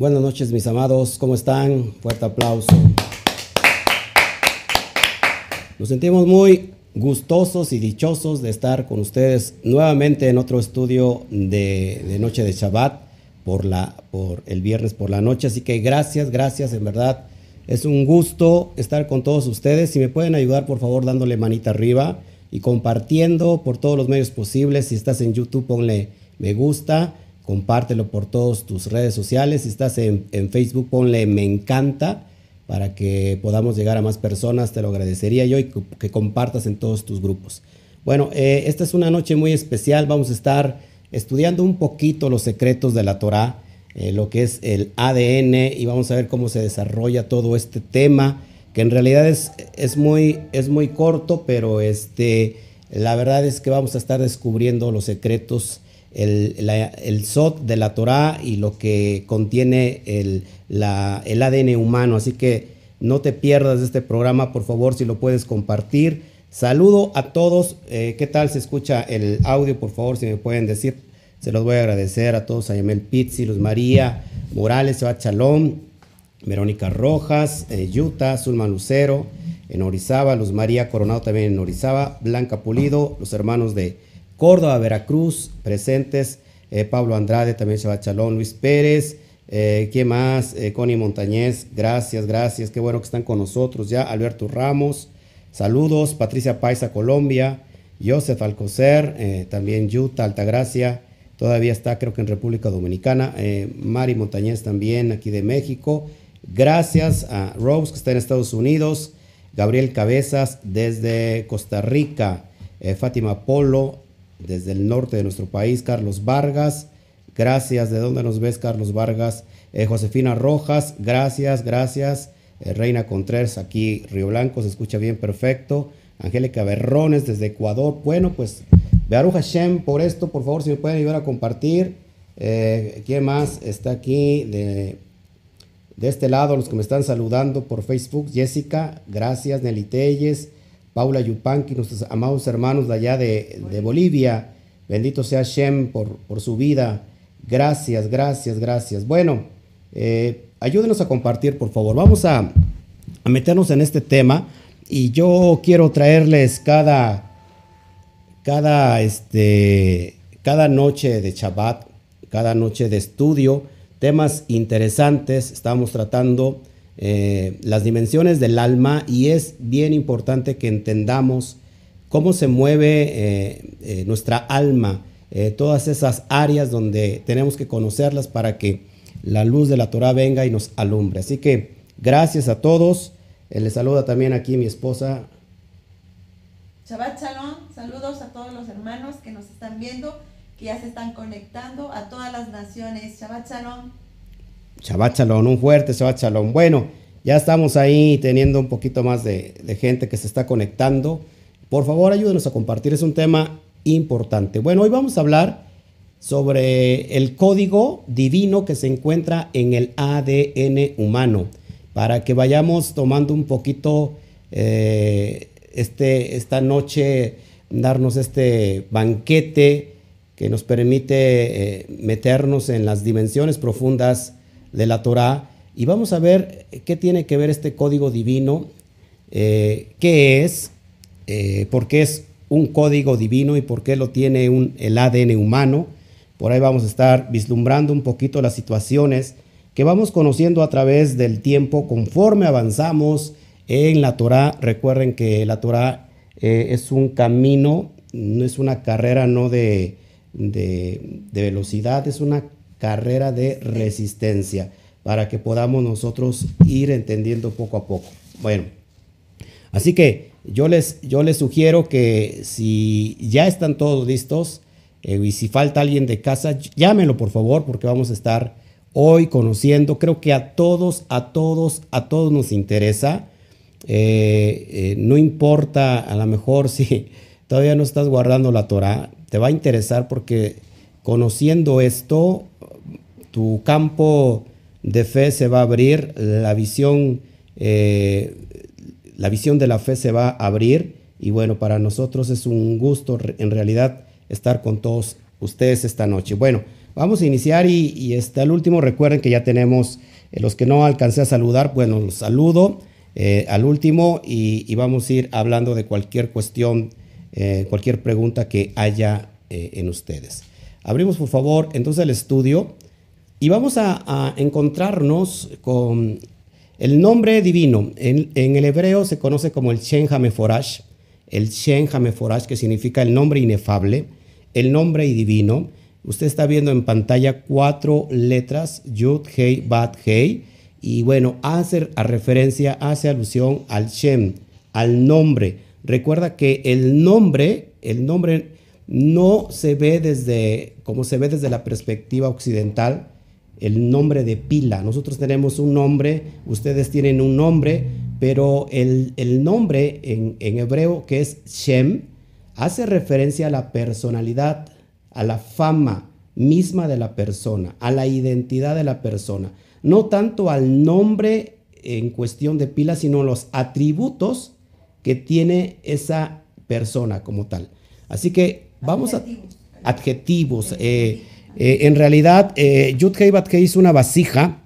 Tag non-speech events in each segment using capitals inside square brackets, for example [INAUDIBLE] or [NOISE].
Buenas noches, mis amados. ¿Cómo están? Fuerte aplauso. Nos sentimos muy gustosos y dichosos de estar con ustedes nuevamente en otro estudio de, Noche de Shabbat por, la, por el viernes por la noche. Así que gracias, gracias, en verdad. Es un gusto estar con todos ustedes. Si me pueden ayudar, por favor, dándole manita arriba y compartiendo por todos los medios posibles. Si estás en YouTube, ponle me gusta, compártelo por todas tus redes sociales. Si estás en, Facebook, ponle me encanta para que podamos llegar a más personas. Te lo agradecería yo y que compartas en todos tus grupos. Bueno, eh, esta es una noche muy especial. Vamos a estar estudiando un poquito los secretos de la Torah, eh, lo que es el ADN, y vamos a ver cómo se desarrolla todo este tema, que en realidad es, es, muy, es muy corto, pero este, la verdad es que vamos a estar descubriendo los secretos el, el SOT de la Torah y lo que contiene el, el ADN humano. Así que no te pierdas este programa, por favor, si lo puedes compartir. Saludo a todos. Eh, ¿Qué tal se escucha el audio? Por favor, si me pueden decir. Se los voy a agradecer a todos, a Yamel Pizzi, Luz María, Morales, Seba Chalón, Verónica Rojas, eh, Yuta, Zulma Lucero, en Orizaba, Luz María Coronado también en Orizaba, Blanca Pulido, los hermanos de Córdoba, Veracruz, presentes, eh, Pablo Andrade, también Shabbat Chalón, Luis Pérez, eh, ¿quién más? Eh, Connie Montañez, gracias, gracias, qué bueno que están con nosotros ya, Alberto Ramos, saludos, Patricia Paisa, Colombia, Joseph Alcocer, eh, también Yuta, Altagracia, todavía está creo que en República Dominicana, Mari Montañez también aquí de México, gracias a Rose que está en Estados Unidos, Gabriel Cabezas desde Costa Rica, Fátima Polo, desde el norte de nuestro país, Carlos Vargas. Gracias. ¿De dónde nos ves, Carlos Vargas? Eh, Josefina Rojas, gracias, gracias. Eh, Reina Contreras, aquí Río Blanco, se escucha bien, perfecto. Angélica Berrones desde Ecuador. Bueno, pues Bearu Hashem por esto, por favor, si me pueden ayudar a compartir. Eh, ¿Quién más está aquí de, de este lado? Los que me están saludando por Facebook. Jessica, gracias. Nelly Telles. Paula Yupanqui, nuestros amados hermanos de allá de, Bolivia. Bendito sea Shem por, su vida. Gracias, gracias, gracias. Bueno, eh, ayúdenos a compartir, por favor. Vamos a, meternos en este tema y yo quiero traerles cada, cada, este, cada noche de Shabbat, cada noche de estudio, temas interesantes. Estamos tratando eh, las dimensiones del alma y es bien importante que entendamos cómo se mueve eh, eh, nuestra alma, todas esas áreas donde tenemos que conocerlas para que la luz de la Torah venga y nos alumbre. Así que gracias a todos. les saluda también aquí mi esposa. Shabbat Shalom, saludos a todos los hermanos que nos están viendo, que ya se están conectando, a todas las naciones. Shabbat Shalom. Shabbat Shalom, un fuerte Shabbat Shalom. Bueno, ya estamos ahí teniendo un poquito más de, gente que se está conectando. Por favor, ayúdenos a compartir, es un tema importante. Bueno, hoy vamos a hablar sobre el código divino que se encuentra en el ADN humano, para que vayamos tomando un poquito eh, este, esta noche, darnos este banquete que nos permite eh, meternos en las dimensiones profundas de la Torah y vamos a ver qué tiene que ver este código divino, eh, qué es, eh, por qué es un código divino y por qué lo tiene un, el ADN humano. Por ahí vamos a estar vislumbrando un poquito las situaciones que vamos conociendo a través del tiempo conforme avanzamos en la Torah. Recuerden que la Torah eh, es un camino, no es una carrera no de, de velocidad, es una carrera de resistencia para que podamos nosotros ir entendiendo poco a poco. Bueno, así que yo les, yo les sugiero que si ya están todos listos eh, y si falta alguien de casa, llámenlo por favor porque vamos a estar hoy conociendo. Creo que a todos, a todos, a todos nos interesa. Eh, eh, no importa a lo mejor [LAUGHS] si todavía no estás guardando la Torah, te va a interesar porque conociendo esto, tu campo de fe se va a abrir, la visión, eh, la visión de la fe se va a abrir y bueno, para nosotros es un gusto en realidad estar con todos ustedes esta noche. Bueno, vamos a iniciar y, y este, al último recuerden que ya tenemos eh, los que no alcancé a saludar, bueno, los saludo eh, al último y, y, vamos a ir hablando de cualquier cuestión, cualquier pregunta que haya en ustedes. Abrimos por favor entonces el estudio y vamos a, encontrarnos con el nombre divino. En, en, el hebreo se conoce como el Shen Hameforash, el Shen Hameforash que significa el nombre inefable, el nombre divino. Usted está viendo en pantalla cuatro letras, Yud, Hei, Bat, Hei. Y bueno, hace a referencia, hace alusión al Shem, al nombre. Recuerda que el nombre, el nombre no se ve desde, como se ve desde la perspectiva occidental, el nombre de pila. Nosotros tenemos un nombre, ustedes tienen un nombre, pero el, el nombre en, en hebreo que es Shem hace referencia a la personalidad, a la fama misma de la persona, a la identidad de la persona. No tanto al nombre en cuestión de pila, sino los atributos que tiene esa persona como tal. Así que vamos a adjetivos. Eh, eh, en realidad, eh, Yud Hei es una vasija,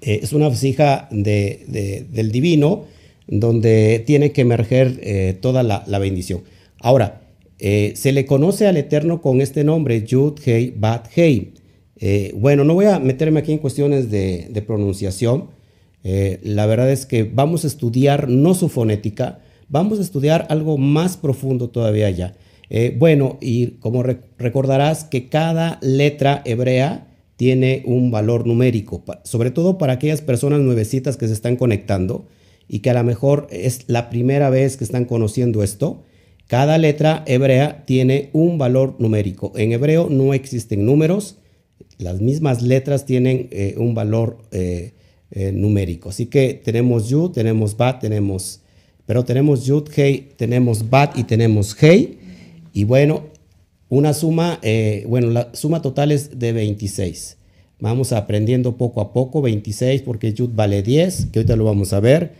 eh, es una vasija de, de, del divino, donde tiene que emerger toda la, la, bendición. Ahora, se le conoce al Eterno con este nombre, Yud Hei Bat Hei. bueno, no voy a meterme aquí en cuestiones de, de pronunciación. la verdad es que vamos a estudiar no su fonética, vamos a estudiar algo más profundo todavía ya. Eh, bueno, y como rec recordarás que cada letra hebrea tiene un valor numérico, sobre todo para aquellas personas nuevecitas que se están conectando y que a lo mejor es la primera vez que están conociendo esto. Cada letra hebrea tiene un valor numérico. En hebreo no existen números, las mismas letras tienen eh, un valor eh, numérico. Así que tenemos Yud, tenemos Bat, tenemos, pero tenemos Yud, Hei, tenemos Bat y tenemos Hei. Y bueno, una suma, eh, bueno, la suma total es de 26. Vamos aprendiendo poco a poco, 26 porque Yud vale 10, que ahorita lo vamos a ver.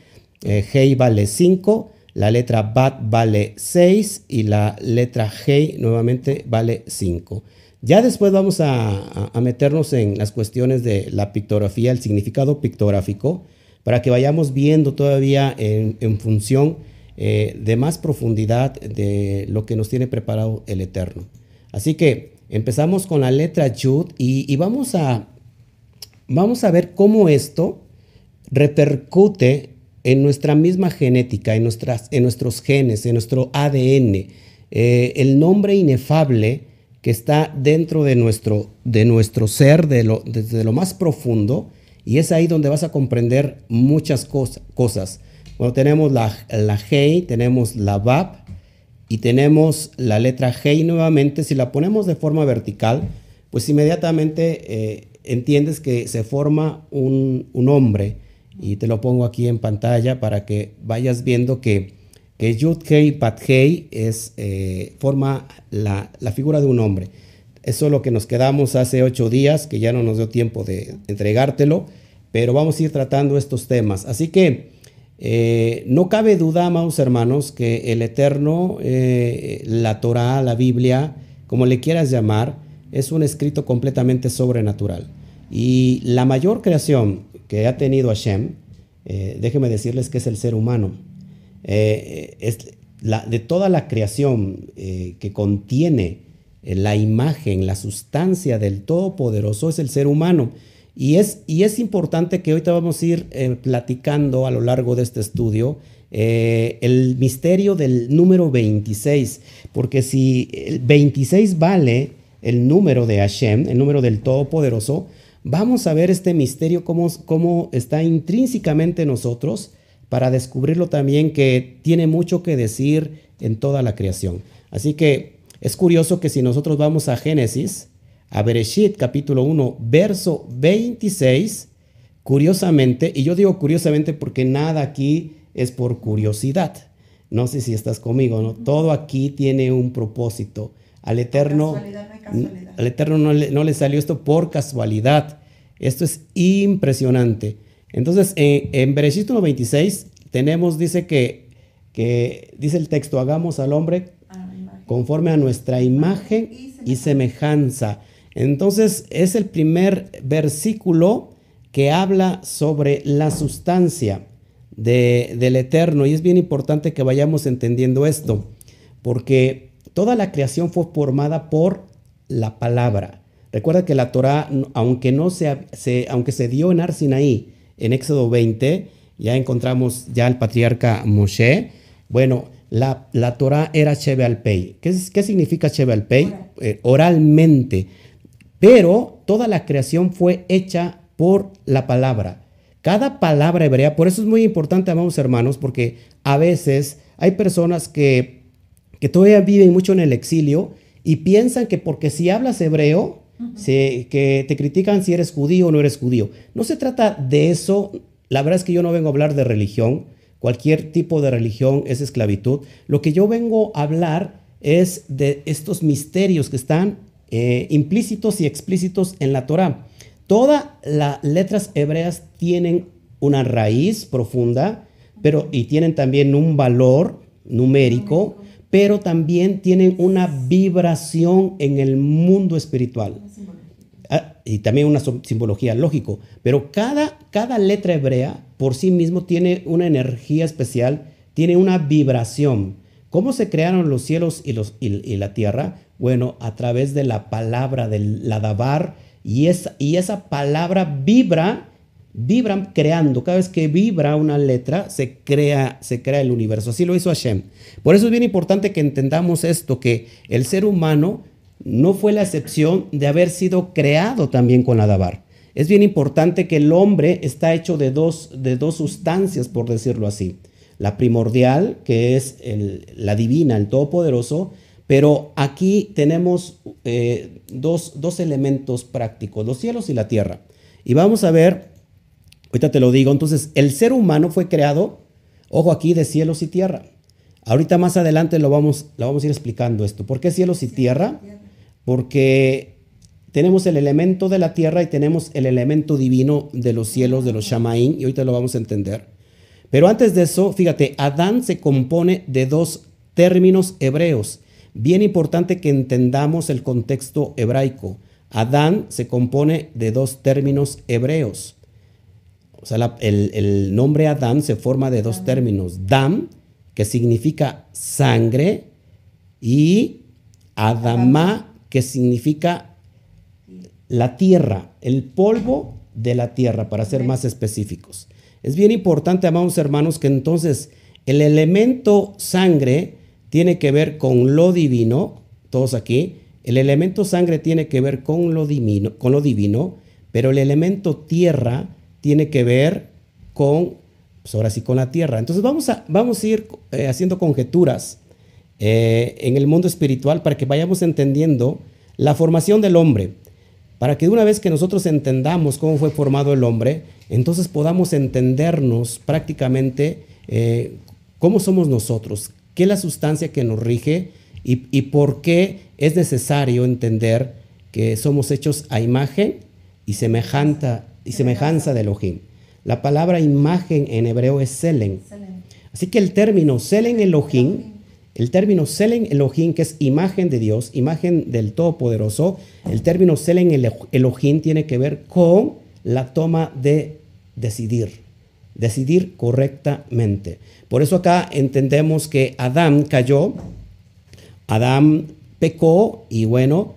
Eh, Hei vale 5, la letra Bat vale 6 y la letra Hei nuevamente vale 5. Ya después vamos a, meternos en las cuestiones de la pictografía, el significado pictográfico, para que vayamos viendo todavía en función eh, de más profundidad de lo que nos tiene preparado el Eterno. Así que empezamos con la letra Yud y, vamos, a, vamos a ver cómo esto repercute en nuestra misma genética, en, nuestras, en nuestros genes, en nuestro ADN. Eh, el nombre inefable que está dentro de nuestro, de nuestro ser, de lo, desde lo más profundo, y es ahí donde vas a comprender muchas cosas. Bueno, tenemos la, la Hei, tenemos la Bab y tenemos la letra Hei nuevamente. Si la ponemos de forma vertical, pues inmediatamente eh, entiendes que se forma un, un, hombre. Y te lo pongo aquí en pantalla para que vayas viendo que, que Yud Hei Pat Hei es, eh, forma la, la figura de un hombre. Eso es lo que nos quedamos hace ocho días, que ya no nos dio tiempo de entregártelo, pero vamos a ir tratando estos temas. Así que eh, no cabe duda, amados hermanos, que el Eterno, eh, la Torah, la Biblia, como le quieras llamar, es un escrito completamente sobrenatural. Y la mayor creación que ha tenido Hashem, eh, déjenme decirles que es el ser humano. Eh, es la, de toda la creación que contiene la imagen, la sustancia del Todopoderoso, es el ser humano. Y es, y es importante que ahorita vamos a ir eh, platicando a lo largo de este estudio eh, el misterio del número 26, porque si el 26 vale el número de Hashem, el número del Todopoderoso, vamos a ver este misterio cómo, cómo está intrínsecamente en nosotros para descubrirlo también que tiene mucho que decir en toda la creación. Así que es curioso que si nosotros vamos a Génesis, a Bereshit capítulo 1, verso 26, curiosamente, y yo digo curiosamente porque nada aquí es por curiosidad. No sé si estás conmigo, ¿no? Todo aquí tiene un propósito. Al Eterno, no al Eterno no le, no le, salió esto por casualidad. Esto es impresionante. Entonces, en, en Bereshit 1.26 tenemos, dice que, que, dice el texto, hagamos al hombre conforme a nuestra imagen y semejanza. Entonces es el primer versículo que habla sobre la sustancia del eterno y es bien importante que vayamos entendiendo esto, porque toda la creación fue formada por la palabra. Recuerda que la Torah, aunque, no se, aunque se dio en Arsinaí, en Éxodo 20, ya encontramos ya al patriarca Moshe, bueno, la, la Torah era Shebe al Pei. ¿Qué, ¿Qué, significa Shebe al Pei? Eh, oralmente. Pero toda la creación fue hecha por la palabra. Cada palabra hebrea, por eso es muy importante, amados hermanos, porque a veces hay personas que, que todavía viven mucho en el exilio y piensan que porque si hablas hebreo, que te critican si eres judío o no eres judío. No se trata de eso. La verdad es que yo no vengo a hablar de religión. Cualquier tipo de religión es esclavitud. Lo que yo vengo a hablar es de estos misterios que están eh, implícitos y explícitos en la Torah. Todas las letras hebreas tienen una raíz profunda, pero y tienen también un valor numérico, pero también tienen una vibración en el mundo espiritual. Ah, y también una simbología, lógico. Pero cada, cada letra hebrea por sí mismo tiene una energía especial, tiene una vibración. ¿Cómo se crearon los cielos y, los, y, la tierra? Bueno, a través de la palabra del Ladabar, y esa, y esa palabra vibra, vibra creando. Cada vez que vibra una letra, se crea, se crea el universo. Así lo hizo Hashem. Por eso es bien importante que entendamos esto, que el ser humano no fue la excepción de haber sido creado también con Ladabar. Es bien importante que el hombre está hecho de dos, de dos sustancias, por decirlo así. La primordial, que es la divina, el todopoderoso, pero aquí tenemos eh, dos, elementos prácticos, los cielos y la tierra. Y vamos a ver, ahorita te lo digo, entonces el ser humano fue creado, ojo aquí, de cielos y tierra. Ahorita más adelante lo vamos, lo vamos a ir explicando esto. ¿Por qué cielos y tierra? Porque tenemos el elemento de la tierra y tenemos el elemento divino de los cielos, de los Shamaín, y ahorita lo vamos a entender. Pero antes de eso, fíjate, Adán se compone de dos términos hebreos. Bien importante que entendamos el contexto hebraico. Adán se compone de dos términos hebreos. O sea, el, el, nombre Adán se forma de dos términos. Dam, que significa sangre, y Adamá, que significa la tierra, el polvo de la tierra, para ser más específicos. Es bien importante, amados hermanos, que entonces el elemento sangre tiene que ver con lo divino, todos aquí, el elemento sangre tiene que ver con lo divino, con lo divino pero el elemento tierra tiene que ver con, pues ahora sí, con la tierra. Entonces vamos a, vamos a ir eh, haciendo conjeturas eh, en el mundo espiritual para que vayamos entendiendo la formación del hombre para que una vez que nosotros entendamos cómo fue formado el hombre, entonces podamos entendernos prácticamente eh, cómo somos nosotros, qué es la sustancia que nos rige y, por qué es necesario entender que somos hechos a imagen y semejanza, y semejanza de Elohim. La palabra imagen en hebreo es selen. Así que el término selen Elohim el término Selen Elohim, que es imagen de Dios, imagen del Todopoderoso, el término Selen Elohim tiene que ver con la toma de decidir, decidir correctamente. Por eso acá entendemos que Adán cayó, Adán pecó y bueno,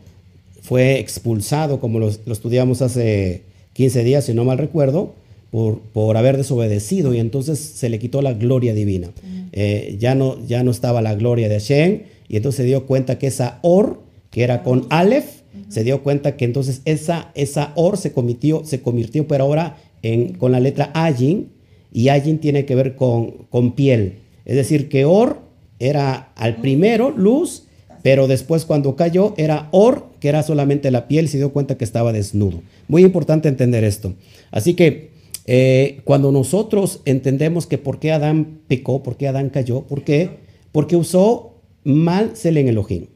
fue expulsado, como lo, lo estudiamos hace 15 días, si no mal recuerdo, por, haber desobedecido y entonces se le quitó la gloria divina. Eh, ya, no, ya no estaba la gloria de Hashem y entonces se dio cuenta que esa Or, que era con Aleph, se dio cuenta que entonces esa, esa Or se convirtió, se convirtió pero ahora en, con la letra Ayin y Ayin tiene que ver con, con piel. Es decir, que Or era al primero luz, pero después cuando cayó era Or, que era solamente la piel, se dio cuenta que estaba desnudo. Muy importante entender esto. Así que eh, cuando nosotros entendemos que por qué Adán pecó, por qué Adán cayó, ¿por qué? Porque usó mal Selen Elohim.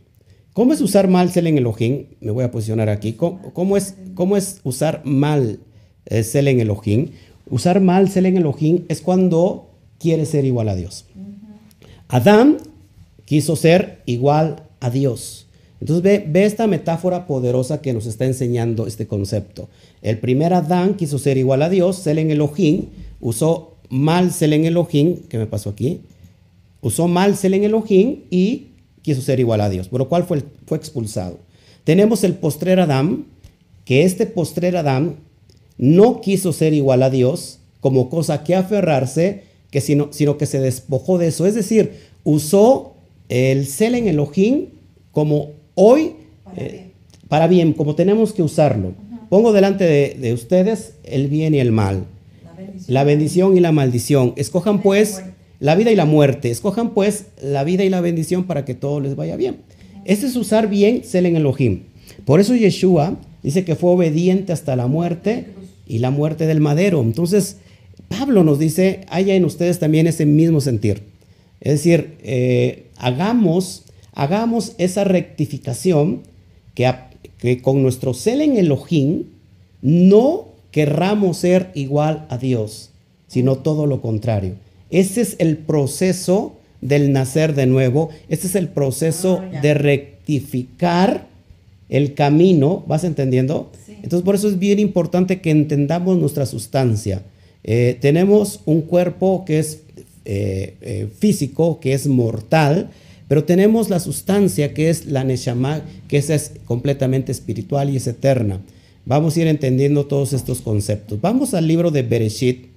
¿Cómo es usar mal Selen Elohim? Me voy a posicionar aquí. ¿Cómo, es, cómo es usar mal eh, Selen Elohim? Usar mal Selen Elohim es cuando quiere ser igual a Dios. Adán quiso ser igual a Dios. Entonces ve, ve, esta metáfora poderosa que nos está enseñando este concepto. El primer Adán quiso ser igual a Dios, Selen Elohim, usó mal Selen Elohim, ¿qué me pasó aquí? Usó mal Selen Elohim y quiso ser igual a Dios, por lo cual fue, fue expulsado. Tenemos el postrer Adán, que este postrer Adán no quiso ser igual a Dios como cosa que aferrarse, que sino, sino que se despojó de eso. Es decir, usó el Selen Elohim como hoy para, bien. como tenemos que usarlo. Pongo delante de, ustedes el bien y el mal, la bendición. y la maldición. Escojan pues la vida y la muerte. Escojan pues la vida y la bendición para que todo les vaya bien. Este es usar bien Selen Elohim. Por eso Yeshua dice que fue obediente hasta la muerte y la muerte del madero. Entonces, Pablo nos dice, haya en ustedes también ese mismo sentir. Es decir, eh, hagamos, hagamos esa rectificación que, que con nuestro cel en Elohim no querramos ser igual a Dios, sino todo lo contrario. Ese es el proceso del nacer de nuevo, ese es el proceso ah, de rectificar el camino, ¿vas entendiendo? Entonces por eso es bien importante que entendamos nuestra sustancia. Eh, tenemos un cuerpo que es eh, eh, físico, que es mortal, pero tenemos la sustancia que es la Neshama, que esa es completamente espiritual y es eterna. Vamos a ir entendiendo todos estos conceptos. Vamos al libro de Bereshit,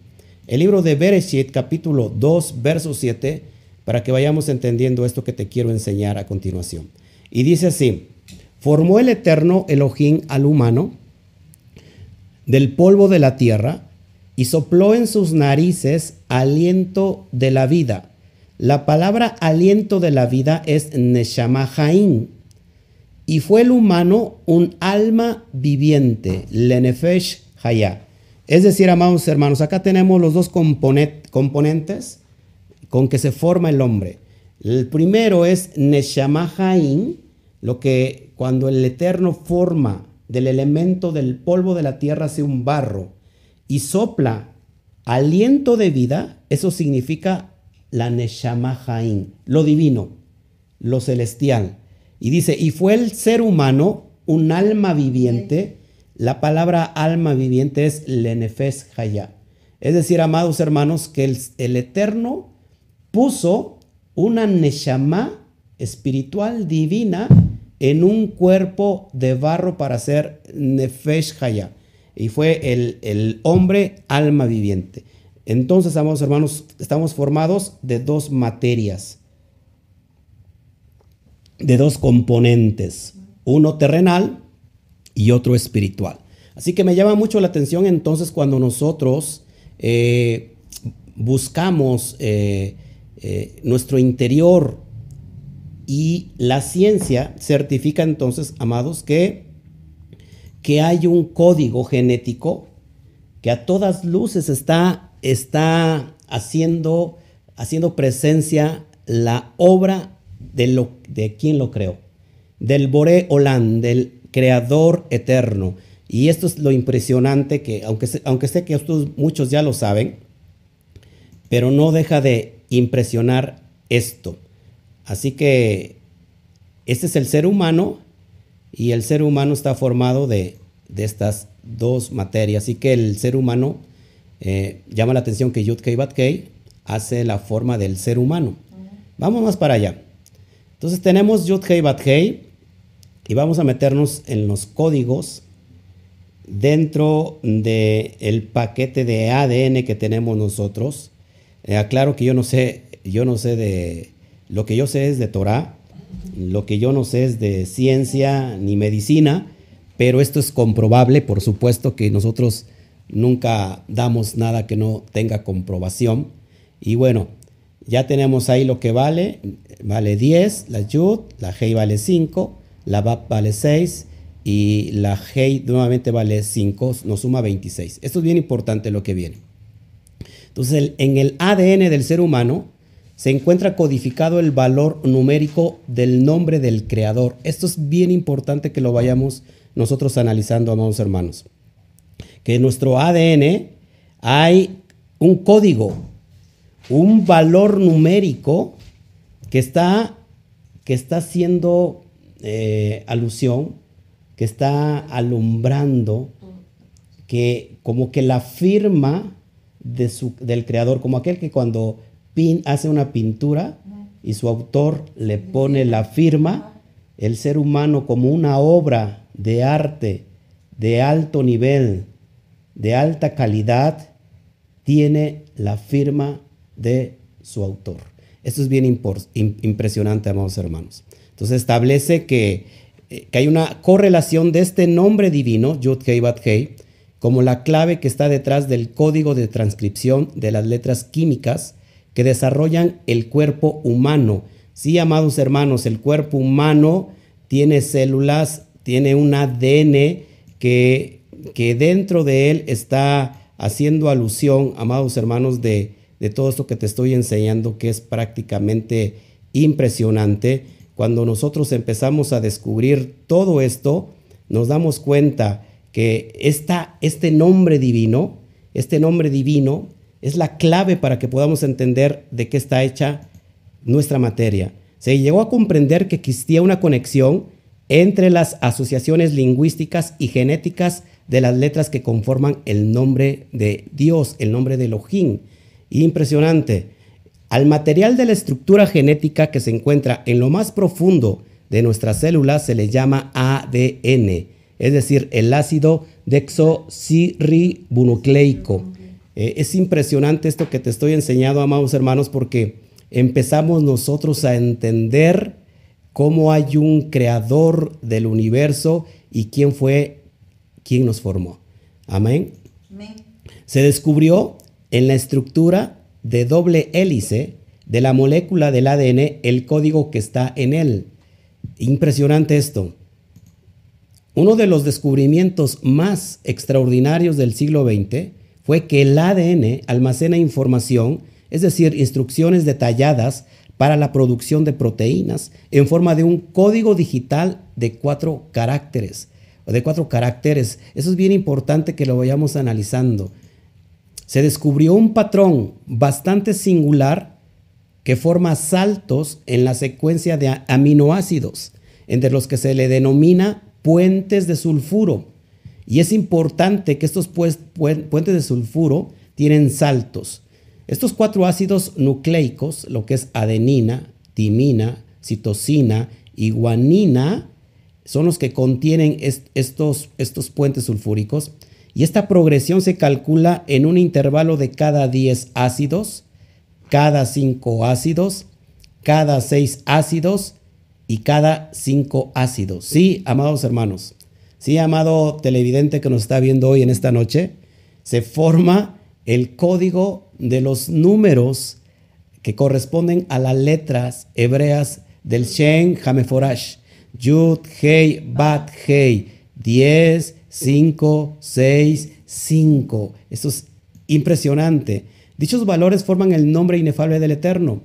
el libro de Bereshit, capítulo 2, verso 7, para que vayamos entendiendo esto que te quiero enseñar a continuación. Y dice así, formó el eterno Elohim al humano del polvo de la tierra y sopló en sus narices aliento de la vida. La palabra aliento de la vida es Neshama Y fue el humano un alma viviente, Lenefesh Haya. Es decir, amados hermanos, acá tenemos los dos componentes con que se forma el hombre. El primero es Neshama lo que cuando el Eterno forma del elemento del polvo de la tierra hace un barro y sopla aliento de vida, eso significa la Neshama lo divino, lo celestial. Y dice, y fue el ser humano un alma viviente la palabra alma viviente es Lenefes Haya. Es decir, amados hermanos, que el, Eterno puso una Neshama espiritual divina en un cuerpo de barro para ser Nefesh Haya. Y fue el, el hombre alma viviente. Entonces, amados hermanos, estamos formados de dos materias, de dos componentes, uno terrenal y otro espiritual. Así que me llama mucho la atención entonces cuando nosotros eh, buscamos eh, eh, nuestro interior y la ciencia certifica entonces, amados, que, que hay un código genético que a todas luces está, está haciendo, haciendo presencia la obra de, lo, de quien lo creó, del Boré Olan, del creador eterno. Y esto es lo impresionante que, aunque, aunque sé que ustedes muchos ya lo saben, pero no deja de impresionar esto. Así que este es el ser humano y el ser humano está formado de, estas dos materias. Así que el ser humano eh, llama la atención que Yud Kei Bat hace la forma del ser humano. Vamos más para allá. Entonces tenemos Yud Kei Bat y vamos a meternos en los códigos dentro del el paquete de ADN que tenemos nosotros. Eh, aclaro que yo no sé, yo no sé de, lo que yo sé es de Torah, lo que yo no sé es de ciencia ni medicina, pero esto es comprobable, por supuesto que nosotros nunca damos nada que no tenga comprobación. Y bueno, ya tenemos ahí lo que vale, vale 10, la Yud, la Hei vale 5, la VAP vale 6 y la Hei nuevamente vale 5, nos suma 26. Esto es bien importante lo que viene. Entonces, en el ADN del ser humano se encuentra codificado el valor numérico del nombre del creador. Esto es bien importante que lo vayamos nosotros analizando, amados hermanos. Que en nuestro ADN hay un código, un valor numérico que está, que está siendo eh, alusión que está alumbrando que como que la firma del creador, como aquel que cuando hace una pintura y su autor le pone la firma, el ser humano como una obra de arte de alto nivel, de alta calidad, tiene la firma de su autor. Esto es bien impresionante, amados hermanos. Entonces establece que, eh, que, hay una correlación de este nombre divino, Yud Hei Bat Hei, como la clave que está detrás del código de transcripción de las letras químicas que desarrollan el cuerpo humano. Sí, amados hermanos, el cuerpo humano tiene células, tiene un ADN que, que dentro de él está haciendo alusión, amados hermanos, de, de todo esto que te estoy enseñando, que es prácticamente impresionante. Cuando nosotros empezamos a descubrir todo esto, nos damos cuenta que esta, este nombre divino, este nombre divino es la clave para que podamos entender de qué está hecha nuestra materia. Se llegó a comprender que existía una conexión entre las asociaciones lingüísticas y genéticas de las letras que conforman el nombre de Dios, el nombre de Elohim. Impresionante. Al material de la estructura genética que se encuentra en lo más profundo de nuestras células se le llama ADN, es decir, el ácido deoxirribonucleico. Eh, es impresionante esto que te estoy enseñando, amados hermanos, porque empezamos nosotros a entender cómo hay un creador del universo y quién fue quien nos formó. Amén. Se descubrió en la estructura de doble hélice de la molécula del ADN el código que está en él. Impresionante esto. Uno de los descubrimientos más extraordinarios del siglo XX fue que el ADN almacena información, es decir, instrucciones detalladas para la producción de proteínas en forma de un código digital de cuatro caracteres. De cuatro caracteres. Eso es bien importante que lo vayamos analizando. Se descubrió un patrón bastante singular que forma saltos en la secuencia de aminoácidos, entre los que se le denomina puentes de sulfuro. Y es importante que estos puentes de sulfuro tienen saltos. Estos cuatro ácidos nucleicos, lo que es adenina, timina, citosina y guanina, son los que contienen estos, estos puentes sulfúricos. Y esta progresión se calcula en un intervalo de cada 10 ácidos, cada 5 ácidos, cada 6 ácidos y cada 5 ácidos. Sí, amados hermanos, sí, amado televidente que nos está viendo hoy en esta noche, se forma el código de los números que corresponden a las letras hebreas del Shen Hameforash. Yud, Hei, Bat, Hei. 10, 5, 6, 5. Esto es impresionante. Dichos valores forman el nombre inefable del Eterno,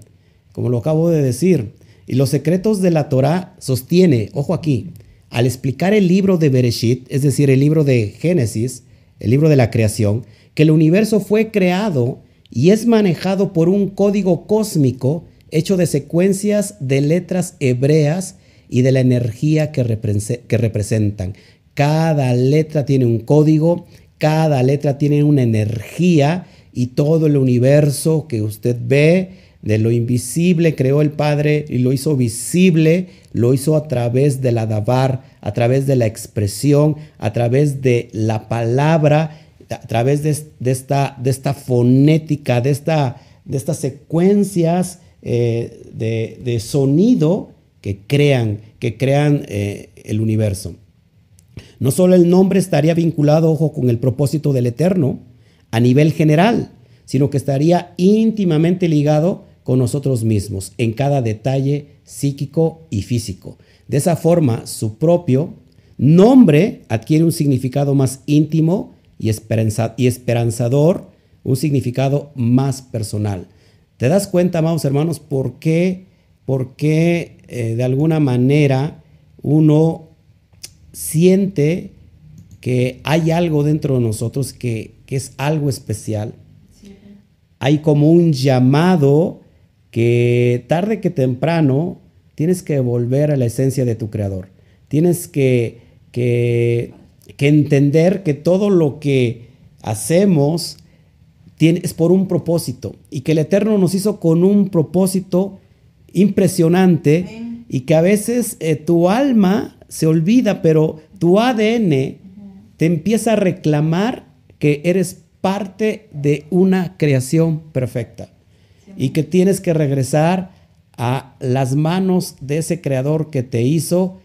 como lo acabo de decir. Y los secretos de la Torah sostiene, ojo aquí, al explicar el libro de Bereshit, es decir, el libro de Génesis, el libro de la creación, que el universo fue creado y es manejado por un código cósmico hecho de secuencias de letras hebreas y de la energía que, representan. Cada letra tiene un código, cada letra tiene una energía y todo el universo que usted ve de lo invisible creó el Padre y lo hizo visible, lo hizo a través de la davar, a través de la expresión, a través de la palabra a través de, esta, fonética, de estas secuencias eh, de, sonido que crean, que crean eh, el universo. No solo el nombre estaría vinculado, ojo, con el propósito del Eterno a nivel general, sino que estaría íntimamente ligado con nosotros mismos en cada detalle psíquico y físico. De esa forma, su propio nombre adquiere un significado más íntimo y, esperanzador, un significado más personal. ¿Te das cuenta, amados hermanos, por qué, por qué eh, de alguna manera uno siente que hay algo dentro de nosotros que, que es algo especial? Hay como un llamado que tarde que temprano tienes que volver a la esencia de tu creador. Tienes que, que, que entender que todo lo que hacemos tiene, es por un propósito y que el Eterno nos hizo con un propósito impresionante Amén. y que a veces eh, tu alma se olvida, pero tu ADN te empieza a reclamar que eres parte de una creación perfecta y que tienes que regresar a las manos de ese creador que te hizo,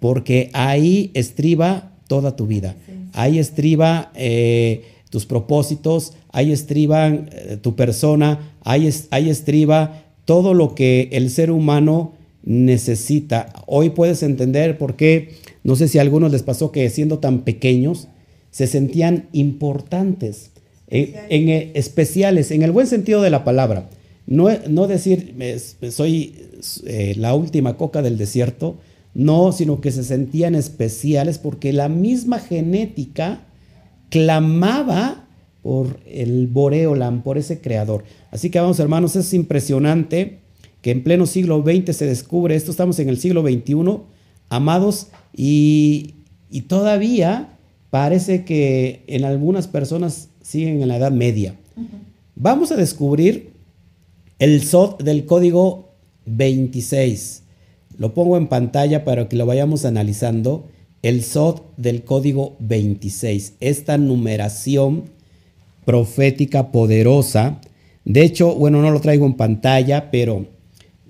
porque ahí estriba toda tu vida. Ahí estriba eh, tus propósitos, ahí estriban eh, tu persona, ahí, ahí estriba todo lo que el ser humano necesita. Hoy puedes entender por qué, no sé si a algunos les pasó que siendo tan pequeños, se sentían importantes, en- en, eh, especiales, en el buen sentido de la palabra. No, no decir soy eh, la última coca del desierto, no, sino que se sentían especiales porque la misma genética clamaba por el Boreolam, por ese creador. Así que vamos hermanos, es impresionante que en pleno siglo XX se descubre esto, estamos en el siglo XXI, amados, y, y todavía parece que en algunas personas siguen en la Edad Media. Vamos a descubrir el SOT del código 26. Lo pongo en pantalla para que lo vayamos analizando. El SOT del código 26. Esta numeración profética poderosa. De hecho, bueno, no lo traigo en pantalla, pero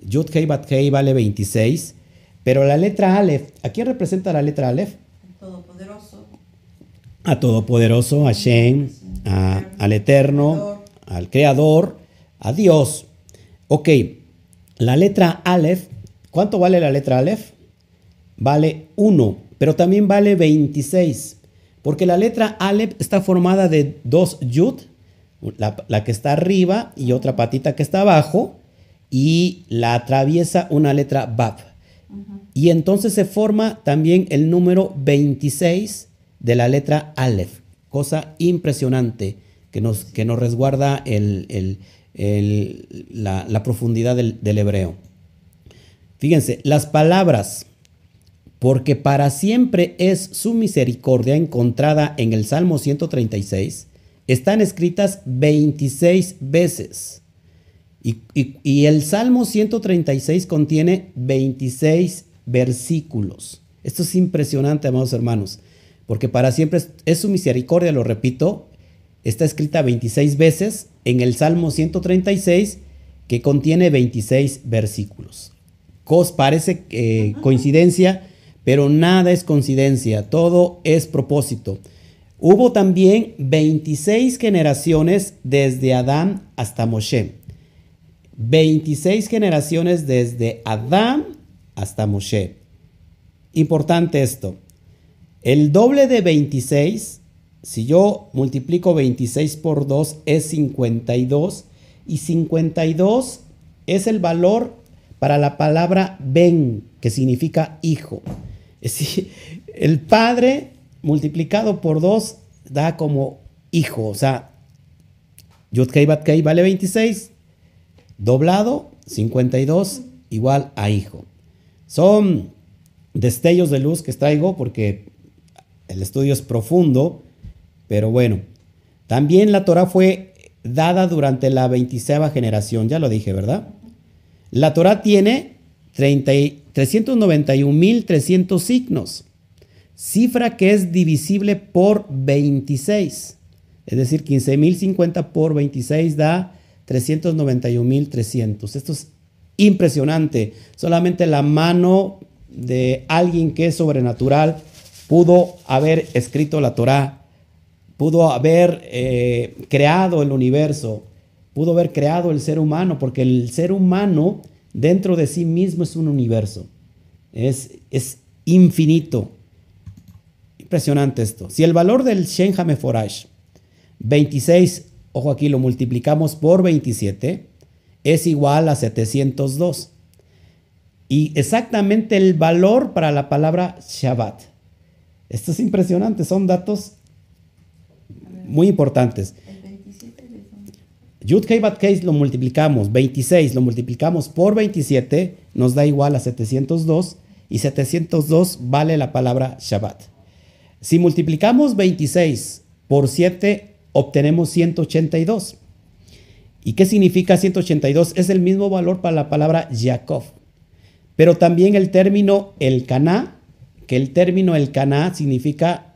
Yud Hei Bat Hei vale 26. Pero la letra Aleph, ¿a quién representa la letra Aleph? Todopoderoso. a Todopoderoso, a Shem, a- al Eterno, al Creador, a Dios. Ok, la letra Aleph, ¿cuánto vale la letra Aleph? Vale 1, pero también vale 26, porque la letra Aleph está formada de dos Yud, la, la que está arriba y otra patita que está abajo, y la atraviesa una letra Bab. Y entonces se forma también el número 26 de la letra Aleph. Cosa impresionante que nos, que nos resguarda el- el- la, profundidad del, hebreo. Fíjense, las palabras, porque para siempre es su misericordia encontrada en el Salmo 136, están escritas 26 veces. Y, y- y el Salmo 136 contiene 26 versículos. Esto es impresionante, amados hermanos, porque para siempre es su misericordia, lo repito, está escrita 26 veces en el Salmo 136, que contiene 26 versículos. Cos parece eh, coincidencia, pero nada es coincidencia, todo es propósito. Hubo también 26 generaciones desde Adán hasta Moshe. 26 generaciones desde Adán hasta Moshe. Importante esto. El doble de 26, si yo multiplico 26 por 2, es 52. Y 52 es el valor para la palabra ben, que significa hijo. Es decir, el padre multiplicado por 2 da como hijo. O sea, Yud Kei Bat Kei vale 26, doblado 52 igual a hijo. Son destellos de luz que traigo porque el estudio es profundo, pero bueno. También la Torah fue dada durante la 26 generación, ya lo dije, ¿verdad? La Torah tiene 30 y- 391.300 signos, cifra que es divisible por 26. Es decir, 15.050 por 26 da 391.300. Esto es impresionante. Solamente la mano de alguien que es sobrenatural pudo haber escrito la Torá, pudo haber eh, creado el universo, pudo haber creado el ser humano, porque el ser humano dentro de sí mismo es un universo. Es, es infinito. Impresionante esto. Si el valor del Shen Hameforash 26, ojo aquí, lo multiplicamos por 27, es igual a 702. Y exactamente el valor para la palabra Shabbat. Esto es impresionante, son datos muy importantes. El 27 de dónde? Yud Hei Bat Hei lo multiplicamos, 26 lo multiplicamos por 27, nos da igual a 702 y 702 vale la palabra Shabbat. Si multiplicamos 26 por 7, obtenemos 182. ¿Y qué significa 182? Es el mismo valor para la palabra Jacob. Pero también el término el Caná, que el término el Caná significa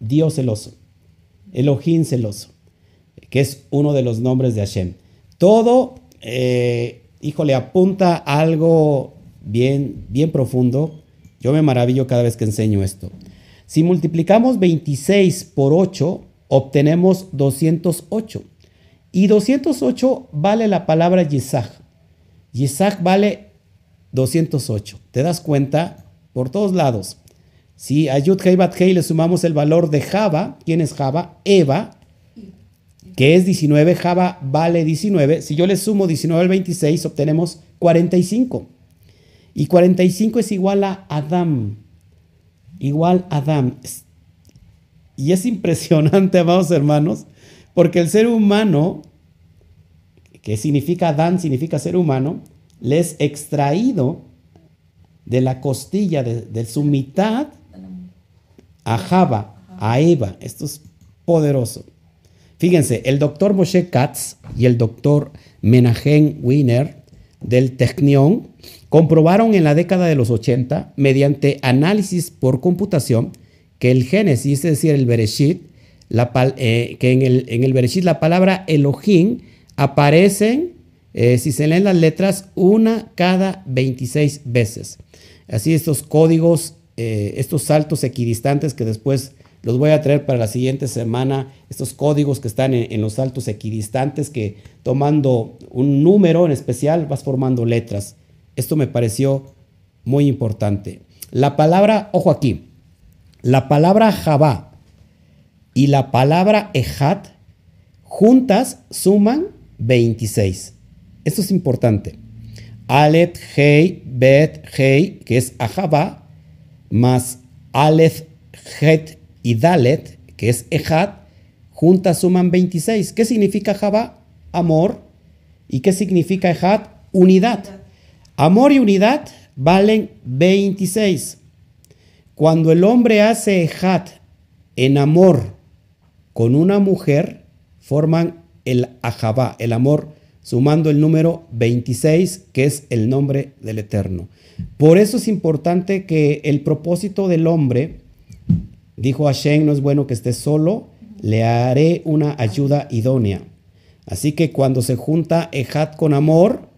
Dios celoso, Elohim celoso que es uno de los nombres de Hashem. Todo, eh, híjole, apunta algo bien, bien profundo. Yo me maravillo cada vez que enseño esto. Si multiplicamos 26 por 8, obtenemos 208. Y 208 vale la palabra Yisach. Yisach vale 208. ¿Te das cuenta? Por todos lados. Si a Yud Hei le sumamos el valor de Java, ¿quién es Java? Eva, que es 19, Java vale 19. Si yo le sumo 19 al 26, obtenemos 45. Y 45 es igual a Adam. Igual a Adam. Y es impresionante, [LAUGHS] amados hermanos, porque el ser humano, que significa Adán, significa ser humano, le es extraído de la costilla, de su mitad, a Java, a Eva. Esto es poderoso. Fíjense, el doctor Moshe Katz y el doctor Menahem Wiener del Technion comprobaron en la década de los 80, mediante análisis por computación, que el Génesis, es decir, el Bereshit, eh, que en el, en Bereshit la palabra Elohim aparece, eh, si se leen las letras, una cada 26 veces. Así estos códigos, eh, estos saltos equidistantes que después los voy a traer para la siguiente semana, estos códigos que están en, los saltos equidistantes, que tomando un número en especial vas formando letras. Esto me pareció muy importante. La palabra, ojo aquí, la palabra Jabá y la palabra Ejat juntas suman 26. Esto es importante. Alet, Hei, Bet, Hei, que es Ajabá, más Aleph, Het, y Dalet, que es Ejad, juntas suman 26. ¿Qué significa Jabá? Amor. ¿Y qué significa Ejad? Unidad. Amor y unidad valen 26. Cuando el hombre hace Ejad en amor con una mujer, forman el Ajabá, el amor, sumando el número 26, que es el nombre del Eterno. Por eso es importante que el propósito del hombre Dijo Hashem, no es bueno que esté solo, le haré una ayuda idónea. Así que cuando se junta Ejat con amor,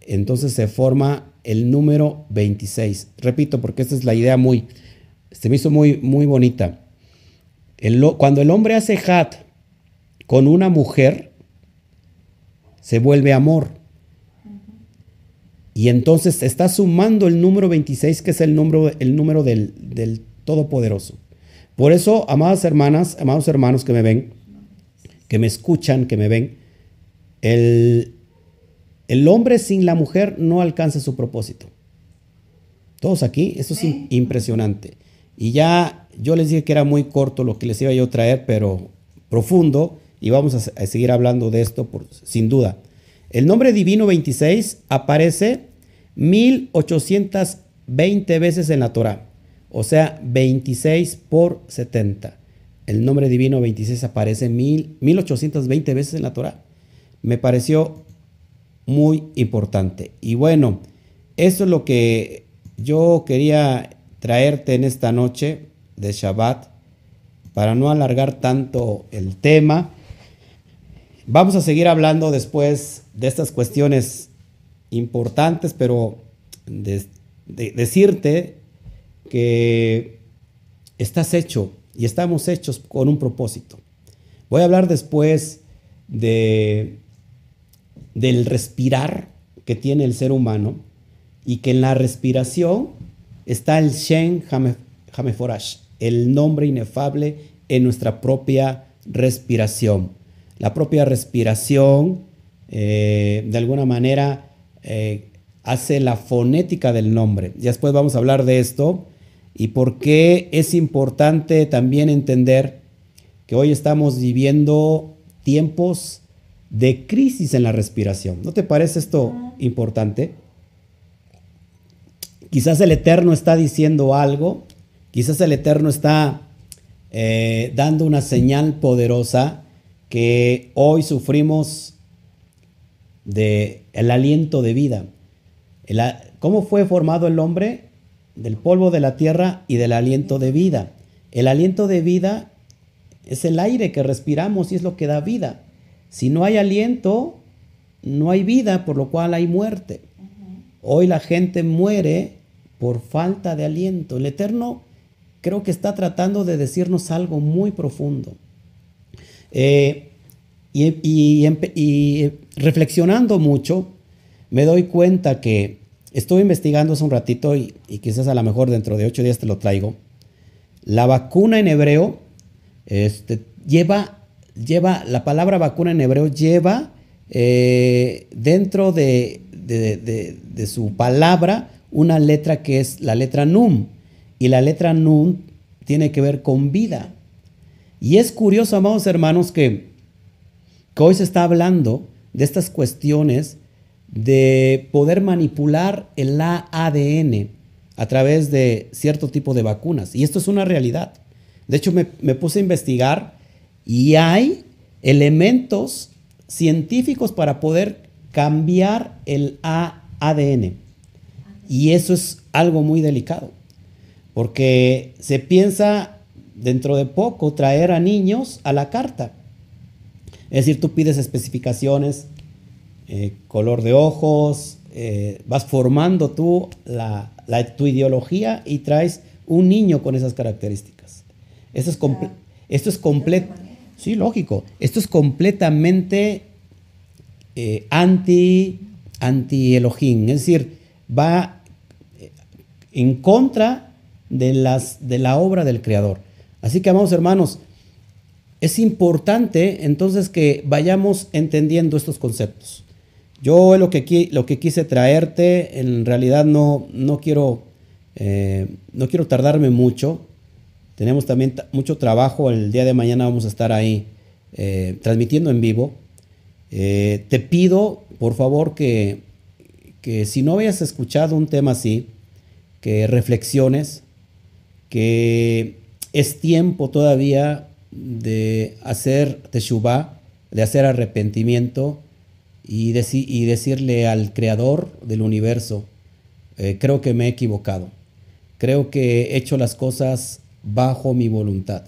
entonces se forma el número 26. Repito, porque esta es la idea muy, se me hizo muy, muy bonita. cuando el hombre hace Ejat con una mujer, se vuelve amor. Y entonces está sumando el número 26, que es el número, el número del, del Todopoderoso. Por eso, amadas hermanas, amados hermanos que me ven, que me escuchan, que me ven, el, el hombre sin la mujer no alcanza su propósito. Todos aquí, eso es impresionante. Y ya yo les dije que era muy corto lo que les iba yo a traer, pero profundo, y vamos a, seguir hablando de esto sin duda. El nombre divino 26 aparece 1820 veces en la Torah. O sea, 26 por 70. El nombre divino 26 aparece mil, 1820 veces en la Torah. Me pareció muy importante. Y bueno, eso es lo que yo quería traerte en esta noche de Shabbat para no alargar tanto el tema. Vamos a seguir hablando después de estas cuestiones importantes, pero decirte que estás hecho y estamos hechos con un propósito. Voy a hablar después de, del respirar que tiene el ser humano y que en la respiración está el Shen Hameforash, el nombre inefable en nuestra propia respiración. La propia respiración, eh, de alguna manera, eh, hace la fonética del nombre. Y después vamos a hablar de esto y por qué es importante también entender que hoy estamos viviendo tiempos de crisis en la respiración. ¿No te parece esto importante? Quizás el Eterno está diciendo algo, quizás el Eterno está eh, dando una señal poderosa que hoy sufrimos de el aliento de vida. ¿Cómo fue formado el hombre? Del polvo de la tierra y del aliento de vida. El aliento de vida es el aire que respiramos y es lo que da vida. Si no hay aliento, no hay vida, por lo cual hay muerte. Hoy la gente muere por falta de aliento. El Eterno creo que está tratando de decirnos algo muy profundo. Eh, y, reflexionando mucho, me doy cuenta que estoy investigando hace un ratito y, quizás a lo mejor dentro de ocho días te lo traigo. La vacuna en hebreo este, lleva, lleva, la palabra vacuna en hebreo lleva eh, dentro de, de, su palabra una letra que es la letra num. Y la letra num tiene que ver con vida. Y es curioso, amados hermanos, que hoy se está hablando de estas cuestiones de poder manipular el ADN a través de cierto tipo de vacunas. Y esto es una realidad. De hecho, me, puse a investigar y hay elementos científicos para poder cambiar el ADN. Y eso es algo muy delicado, porque se piensa dentro de poco traer a niños a la carta. Es decir, tú pides especificaciones, eh, color de ojos, eh, vas formando tú la, tu ideología y traes un niño con esas características. Esto es, esto es completo. Sí, lógico. Esto es completamente eh, anti, anti Elohim. Es decir, va en contra de, las, de la obra del Creador. Así que, amados hermanos, es importante entonces que vayamos entendiendo estos conceptos. Yo lo que, lo que quise traerte, en realidad no, no, quiero, eh, no quiero tardarme mucho. Tenemos también mucho trabajo. El día de mañana vamos a estar ahí eh, transmitiendo en vivo. Eh, te pido, por favor, que, que si no habías escuchado un tema así, que reflexiones, que es tiempo todavía de hacer teshuvah, de hacer arrepentimiento y, decirle al creador del universo, eh, creo que me he equivocado, creo que he hecho las cosas bajo mi voluntad,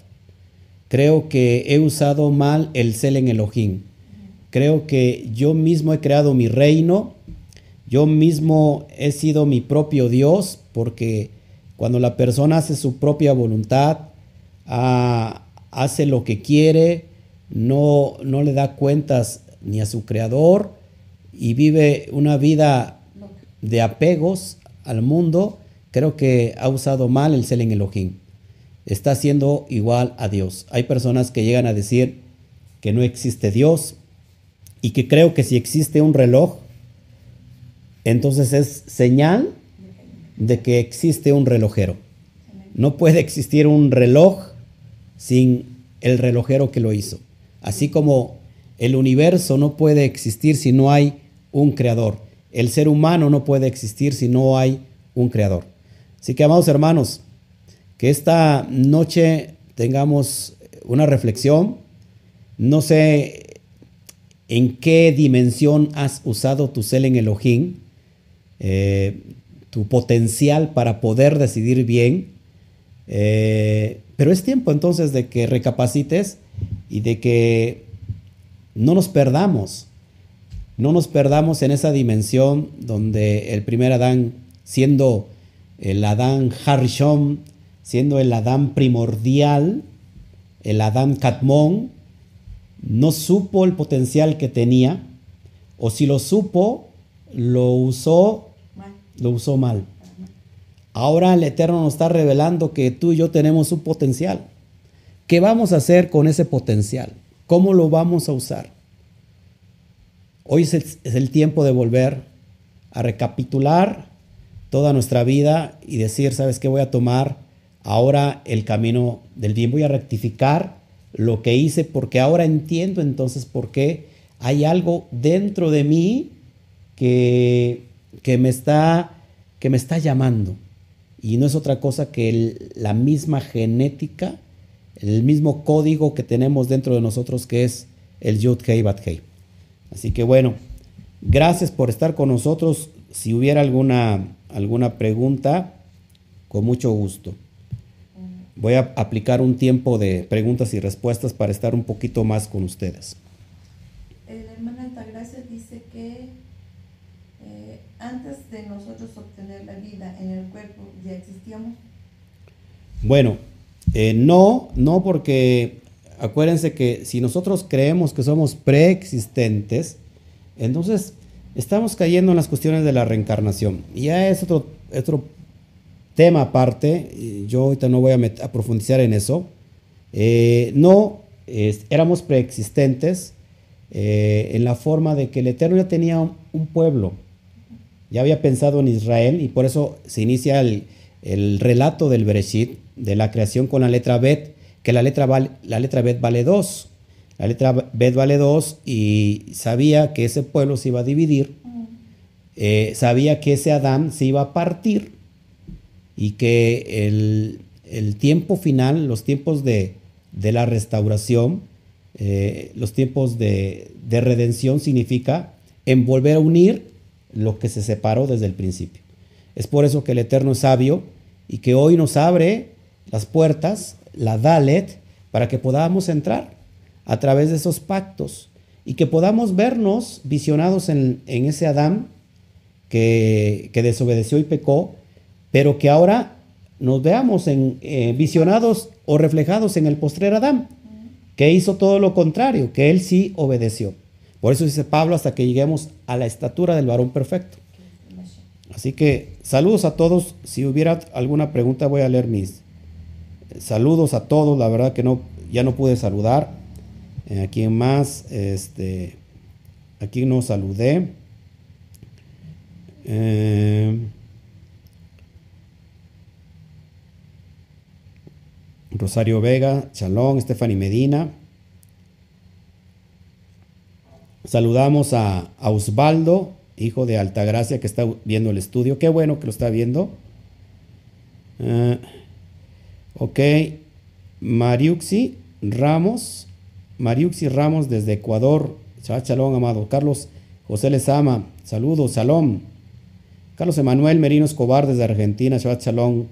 creo que he usado mal el Selen Elohim, creo que yo mismo he creado mi reino, yo mismo he sido mi propio Dios, porque cuando la persona hace su propia voluntad, a, hace lo que quiere, no, no le da cuentas ni a su creador y vive una vida de apegos al mundo, creo que ha usado mal el Selen Elohim. Está siendo igual a Dios. Hay personas que llegan a decir que no existe Dios y que creo que si existe un reloj, entonces es señal de que existe un relojero. No puede existir un reloj sin el relojero que lo hizo. Así como el universo no puede existir si no hay un creador. El ser humano no puede existir si no hay un creador. Así que, amados hermanos, que esta noche tengamos una reflexión. No sé en qué dimensión has usado tu cel en Elohim, eh, tu potencial para poder decidir bien. Eh, pero es tiempo entonces de que recapacites y de que no nos perdamos, no nos perdamos en esa dimensión donde el primer Adán, siendo el Adán Harishon, siendo el Adán primordial, el Adán Katmon, no supo el potencial que tenía, o si lo supo, lo usó, lo usó mal. Ahora el Eterno nos está revelando que tú y yo tenemos un potencial. ¿Qué vamos a hacer con ese potencial? ¿Cómo lo vamos a usar? Hoy es el, tiempo de volver a recapitular toda nuestra vida y decir, ¿sabes qué? Voy a tomar ahora el camino del bien, voy a rectificar lo que hice porque ahora entiendo entonces por qué hay algo dentro de mí que, que, me, está, que me está llamando. Y no es otra cosa que la misma genética, el mismo código que tenemos dentro de nosotros que es el Yud Hei Bat Hei. Así que bueno, gracias por estar con nosotros. Si hubiera alguna, alguna pregunta, con mucho gusto. Voy a aplicar un tiempo de preguntas y respuestas para estar un poquito más con ustedes. La hermana Altagracia dice que eh, antes de nosotros obtener la vida en el cuerpo, ¿ya existíamos? Bueno, eh, no, no porque acuérdense que si nosotros creemos que somos preexistentes, entonces estamos cayendo en las cuestiones de la reencarnación. Y ya es otro, otro tema aparte, yo ahorita no voy a, profundizar en eso. Eh, no, éramos preexistentes eh, en la forma de que el Eterno ya tenía un, pueblo, ya había pensado en Israel y por eso se inicia el, el relato del Bereshit, de la creación con la letra Bet, que la letra, la letra Bet vale 2. La letra Bet vale 2 y sabía que ese pueblo se iba a dividir, eh, sabía que ese Adán se iba a partir y que el, el tiempo final, los tiempos de, de la restauración, eh, los tiempos de, de redención significa en volver a unir lo que se separó desde el principio. Es por eso que el Eterno es sabio y que hoy nos abre las puertas, la Dalet, para que podamos entrar a través de esos pactos y que podamos vernos visionados en, ese Adán que, desobedeció y pecó, pero que ahora nos veamos en, eh, visionados o reflejados en el postrer Adán, que hizo todo lo contrario, que él sí obedeció. Por eso dice Pablo, hasta que lleguemos a la estatura del varón perfecto. Así que saludos a todos. Si hubiera alguna pregunta, voy a leer mis, saludos a todos, la verdad que no, ya no pude saludar. Eh, ¿A quién más? Este, aquí no saludé. Eh, Rosario Vega, Chalón, Stephanie Medina. Saludamos a, Osvaldo, hijo de Altagracia, que está viendo el estudio. Qué bueno que lo está viendo. Eh, Ok, Mariuxi Ramos, Mariuxi Ramos desde Ecuador, Shalom, amado. Carlos José Lezama, saludos, Salón. Carlos Emanuel Merino Escobar desde Argentina, Shabbat Shalom.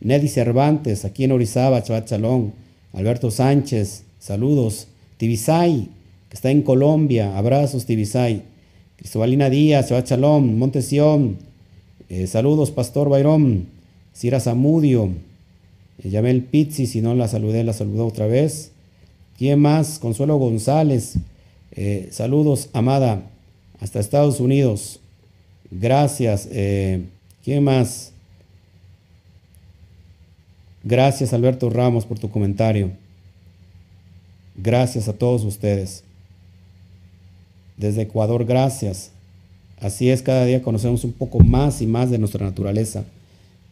Neddy Cervantes, aquí en Orizaba, Shabbat Shalom. Alberto Sánchez, saludos. Tibisay, que está en Colombia, abrazos Tibisay. Cristobalina Díaz, Shabbat Shalom. Montesión, eh, saludos, Pastor Bayrón. Cira Zamudio, Llamé el Pizzi, si no la saludé, la saludó otra vez. ¿Quién más? Consuelo González. Eh, saludos, amada, hasta Estados Unidos. Gracias. Eh, ¿Quién más? Gracias, Alberto Ramos, por tu comentario. Gracias a todos ustedes. Desde Ecuador, gracias. Así es, cada día conocemos un poco más y más de nuestra naturaleza.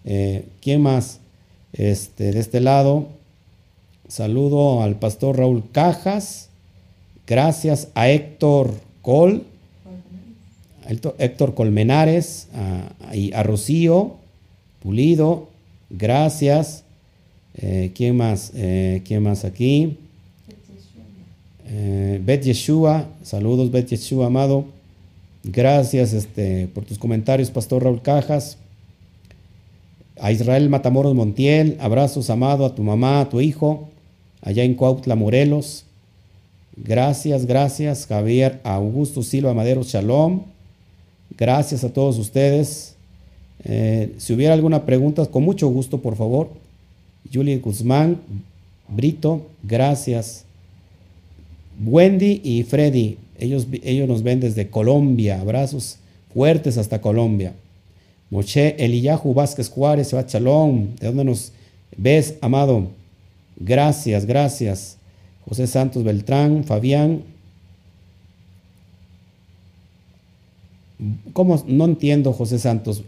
Eh, ¿Quién más? Este, de este lado, saludo al pastor Raúl Cajas. Gracias a Héctor Col, Héctor Colmenares, a, y a Rocío Pulido. Gracias. Eh, ¿Quién más? Eh, ¿Quién más aquí? Bet Yeshua, saludos Bet Yeshua, amado. Gracias este, por tus comentarios, Pastor Raúl Cajas. A Israel Matamoros Montiel, abrazos amado a tu mamá, a tu hijo, allá en Cuautla, Morelos. Gracias, gracias, Javier Augusto Silva Madero Shalom. Gracias a todos ustedes. Eh, si hubiera alguna pregunta, con mucho gusto, por favor. Julie Guzmán, Brito, gracias. Wendy y Freddy, ellos, ellos nos ven desde Colombia. Abrazos fuertes hasta Colombia. Moche Eliyahu Vázquez Juárez, Chalón, ¿de dónde nos ves, amado? Gracias, gracias. José Santos Beltrán, Fabián. ¿Cómo? No entiendo, José Santos.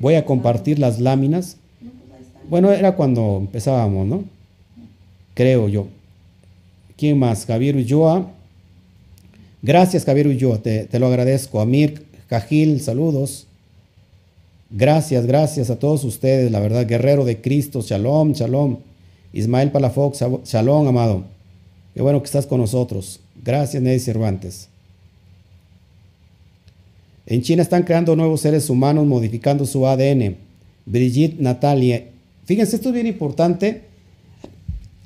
Voy a compartir las láminas. Bueno, era cuando empezábamos, ¿no? Creo yo. ¿Quién más? Javier Ulloa. Gracias, Javier Ulloa, te, lo agradezco. Amir Cajil, saludos. Gracias, gracias a todos ustedes, la verdad, guerrero de Cristo, shalom, shalom. Ismael Palafox, shalom, amado. Qué bueno que estás con nosotros. Gracias, Neddy Cervantes. En China están creando nuevos seres humanos modificando su ADN. Brigitte Natalia. Fíjense, esto es bien importante.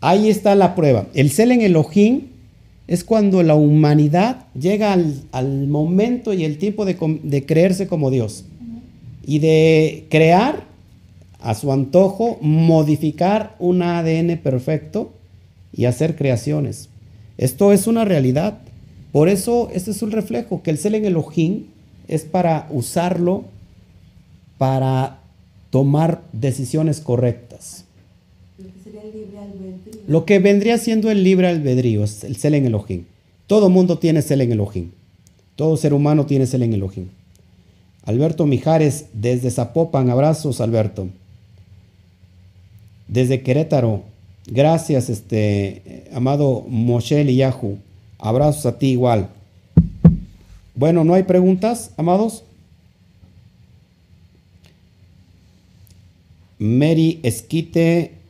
Ahí está la prueba. El Selen Elohim es cuando la humanidad llega al, momento y el tiempo de, creerse como Dios y de crear a su antojo, modificar un ADN perfecto y hacer creaciones. Esto es una realidad. Por eso este es un reflejo, que el Selen Elohim es para usarlo para tomar decisiones correctas. Lo que vendría siendo el libre albedrío, es el Selen Elohim. Todo mundo tiene Selen Elohim. Todo ser humano tiene Selen Elohim. Alberto Mijares, desde Zapopan, abrazos, Alberto. Desde Querétaro, gracias, este, amado Moshe Yahu. Abrazos a ti igual. Bueno, ¿no hay preguntas, amados? Mary Esquite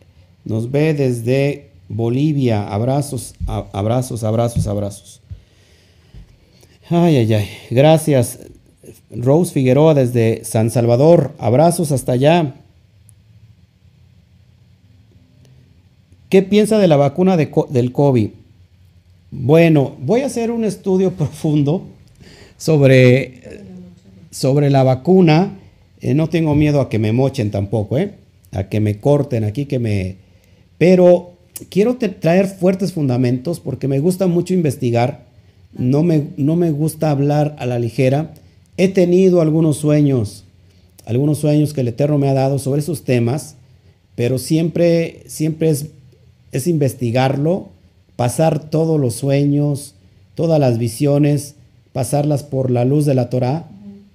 nos ve desde Bolivia. Abrazos, abrazos, abrazos, abrazos. Ay, ay, ay. Gracias. Rose Figueroa desde San Salvador. Abrazos hasta allá. ¿Qué piensa de la vacuna del COVID? Bueno, voy a hacer un estudio [LAUGHS] profundo sobre, sobre la vacuna. Eh, no tengo miedo a que me mochen tampoco, ¿eh? a que me corten aquí, que me... Pero quiero traer fuertes fundamentos porque me gusta mucho investigar. No me, no me gusta hablar a la ligera He tenido algunos sueños, algunos sueños que el Eterno me ha dado sobre esos temas, pero siempre, siempre es, es investigarlo, pasar todos los sueños, todas las visiones, pasarlas por la luz de la Torah,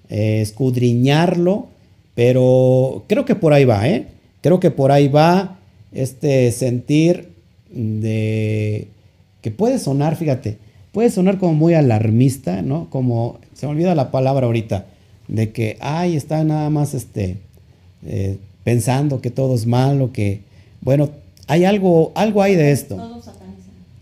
eh, escudriñarlo, pero creo que por ahí va, ¿eh? Creo que por ahí va este sentir de que puede sonar, fíjate, puede sonar como muy alarmista, ¿no? Como se me olvida la palabra ahorita, de que, ay, está nada más este, eh, pensando que todo es malo, que, bueno, hay algo, algo hay de esto.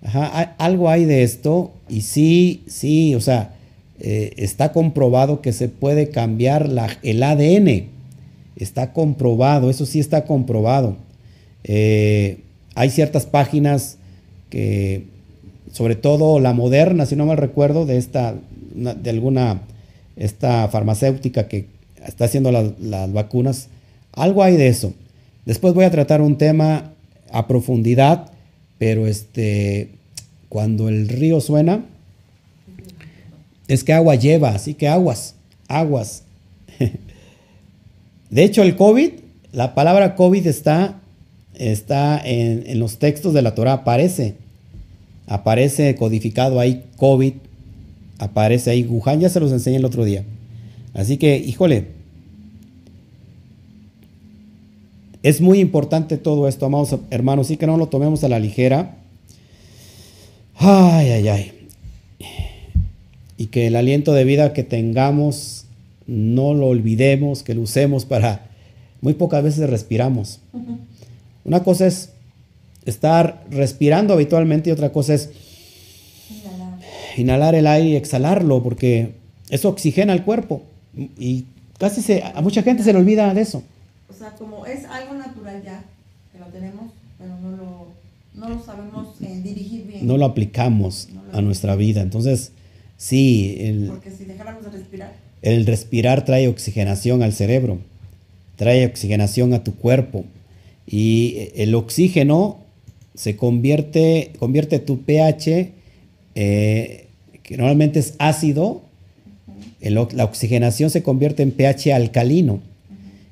Ajá, algo hay de esto y sí, sí, o sea, eh, está comprobado que se puede cambiar la, el ADN. Está comprobado, eso sí está comprobado. Eh, hay ciertas páginas que, sobre todo la moderna, si no mal recuerdo, de esta, de alguna esta farmacéutica que está haciendo las vacunas, algo hay de eso. Después voy a tratar un tema a profundidad, pero este, cuando el río suena, es que agua lleva, así que aguas, aguas. [LAUGHS] De hecho, el COVID, la palabra COVID está, está en, los textos de la Torah, aparece, aparece codificado ahí COVID aparece ahí Wuhan, ya se los enseñé el otro día. Así que, híjole, es muy importante todo esto, amados hermanos, y que no lo tomemos a la ligera. Ay, ay, ay. Y que el aliento de vida que tengamos, no lo olvidemos, que lo usemos para... Muy pocas veces respiramos. Una cosa es estar respirando habitualmente y otra cosa es inhalar el aire y exhalarlo, porque eso oxigena el cuerpo. Y casi se, a mucha gente se le olvida de eso. O sea, como es algo natural ya, que lo tenemos, pero no lo, no lo sabemos eh, dirigir bien. No lo aplicamos a nuestra vida. Entonces, sí. El, porque si dejáramos de respirar. El respirar trae oxigenación al cerebro, trae oxigenación a tu cuerpo. Y el oxígeno se convierte, convierte tu pH eh, que normalmente es ácido, la oxigenación se convierte en pH alcalino.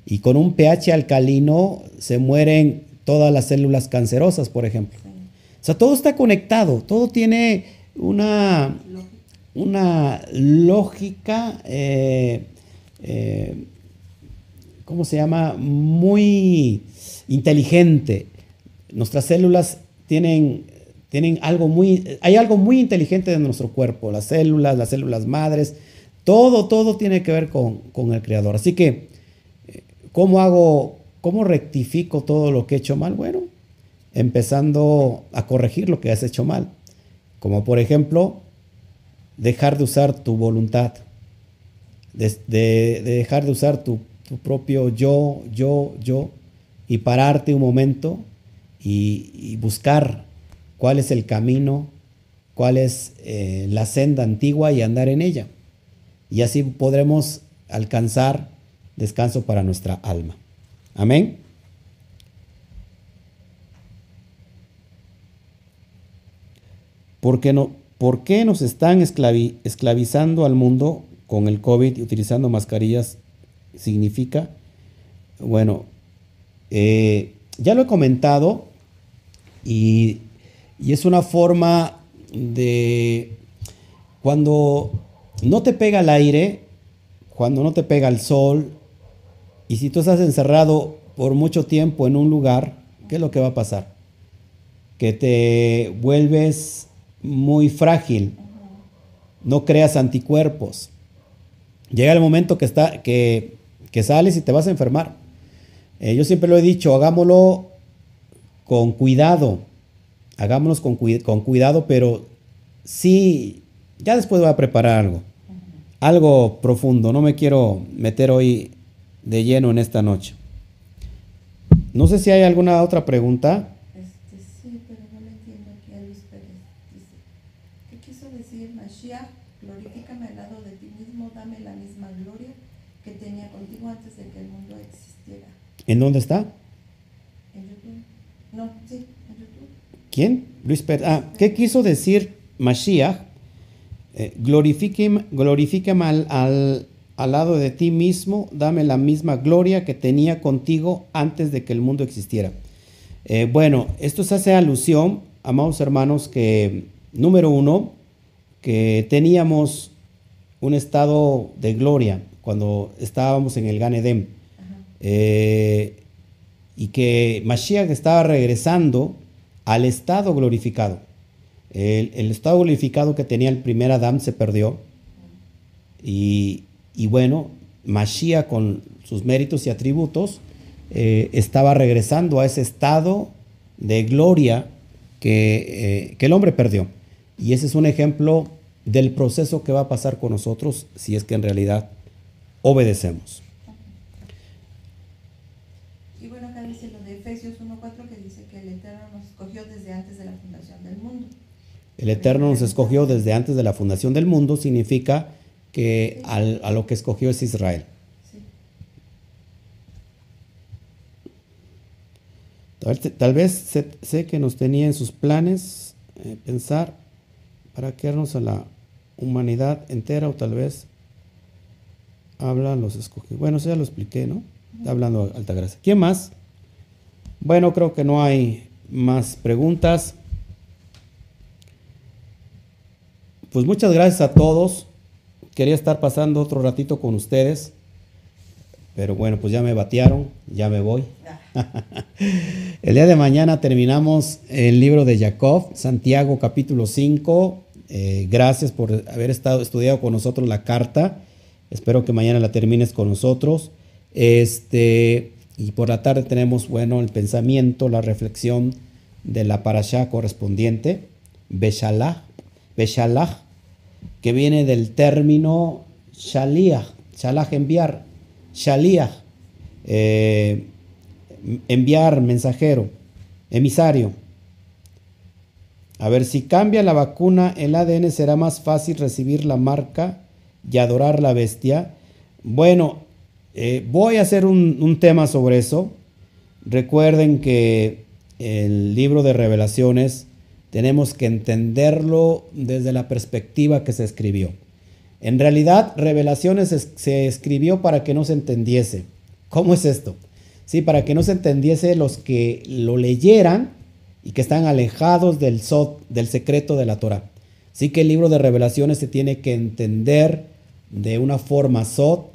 Y con un pH alcalino se mueren todas las células cancerosas, por ejemplo. O sea, todo está conectado, todo tiene una, una lógica, eh, eh, ¿cómo se llama? Muy inteligente. Nuestras células tienen tienen algo muy, hay algo muy inteligente de nuestro cuerpo, las células, las células madres, todo, todo tiene que ver con, con el Creador. Así que, ¿cómo hago, cómo rectifico todo lo que he hecho mal? Bueno, empezando a corregir lo que has hecho mal. Como por ejemplo, dejar de usar tu voluntad, de, dejar de usar tu, propio yo, yo, yo, y pararte un momento y, buscar cuál es el camino, cuál es eh, la senda antigua y andar en ella. Y así podremos alcanzar descanso para nuestra alma. Amén. ¿Por qué, no, ¿Por qué nos están esclavizando al mundo con el COVID y utilizando mascarillas? Significa, bueno, eh, ya lo he comentado y, es una forma de cuando no te pega el aire, cuando no te pega el sol, y si tú estás encerrado por mucho tiempo en un lugar, ¿qué es lo que va a pasar? Que te vuelves muy frágil, no creas anticuerpos. Llega el momento que, está, que, sales y te vas a enfermar. Eh, yo siempre lo he dicho, hagámoslo con cuidado, hagámoslo con, con cuidado, pero sí, ya después voy a preparar algo, algo profundo, no me quiero meter hoy de lleno en esta noche. No sé si hay alguna otra pregunta. ¿En dónde está? En YouTube. No, sí, en YouTube. ¿Quién? Luis Pérez. Ah, ¿qué quiso decir Mashiach? Eh, glorifícame al, al, lado de ti mismo, dame la misma gloria que tenía contigo antes de que el mundo existiera. Eh, bueno, esto se hace alusión, amados hermanos, que número uno, que teníamos un estado de gloria cuando estábamos en el Gan Edén. Eh, y que Mashiach estaba regresando al estado glorificado. El, estado glorificado que tenía el primer Adán se perdió. Y, bueno, Mashiach con sus méritos y atributos eh, estaba regresando a ese estado de gloria eh, que el hombre perdió. Y ese es un ejemplo del proceso que va a pasar con nosotros si es que en realidad obedecemos. El Eterno nos escogió desde antes de la fundación del mundo, significa que a lo que escogió es Israel. Tal, vez sé, que nos tenía en sus planes eh, pensar para quedarnos a la humanidad entera o tal vez hablan los escogidos. Bueno, eso ya lo expliqué, ¿no? Está hablando Altagracia. ¿Quién más? Bueno, creo que no hay más preguntas. Pues muchas gracias a todos. Quería estar pasando otro ratito con ustedes. Pero bueno, pues ya me batearon, ya me voy. [LAUGHS] el día de mañana terminamos el libro de Jacob, Santiago capítulo 5. Eh, gracias por haber estado estudiado con nosotros la carta. Espero que mañana la termines con nosotros. Este, y por la tarde tenemos, bueno, el pensamiento, la reflexión de la parasha correspondiente, Beshalach, Beshalach, que viene del término Shaliach, Shalach enviar, Shaliach, eh, enviar mensajero, emisario. A ver, si cambia la vacuna, el ADN será más fácil recibir la marca y adorar la bestia. Bueno, eh, voy a hacer un, un tema sobre eso. Recuerden que el libro de revelaciones tenemos que entenderlo desde la perspectiva que se escribió. En realidad, Revelaciones se escribió para que no se entendiese. ¿Cómo es esto? Sí, para que no se entendiese los que lo leyeran y que están alejados del, del secreto de la Torah. Sí que el libro de Revelaciones se tiene que entender de una forma sot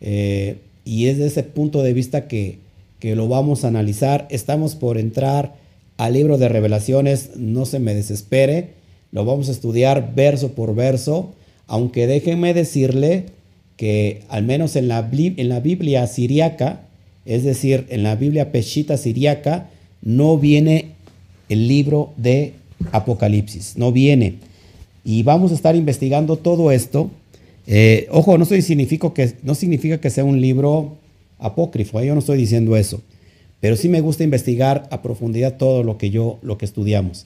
eh, y es de ese punto de vista que, que lo vamos a analizar. Estamos por entrar al libro de revelaciones, no se me desespere, lo vamos a estudiar verso por verso, aunque déjenme decirle que al menos en la, Biblia siriaca, es decir, en la Biblia peshita siriaca, no viene el libro de Apocalipsis, no viene. Y vamos a estar investigando todo esto. Eh, ojo, no, significa que, no significa que sea un libro apócrifo, ¿eh? yo no estoy diciendo eso, pero sí me gusta investigar a profundidad todo lo que yo, lo que estudiamos.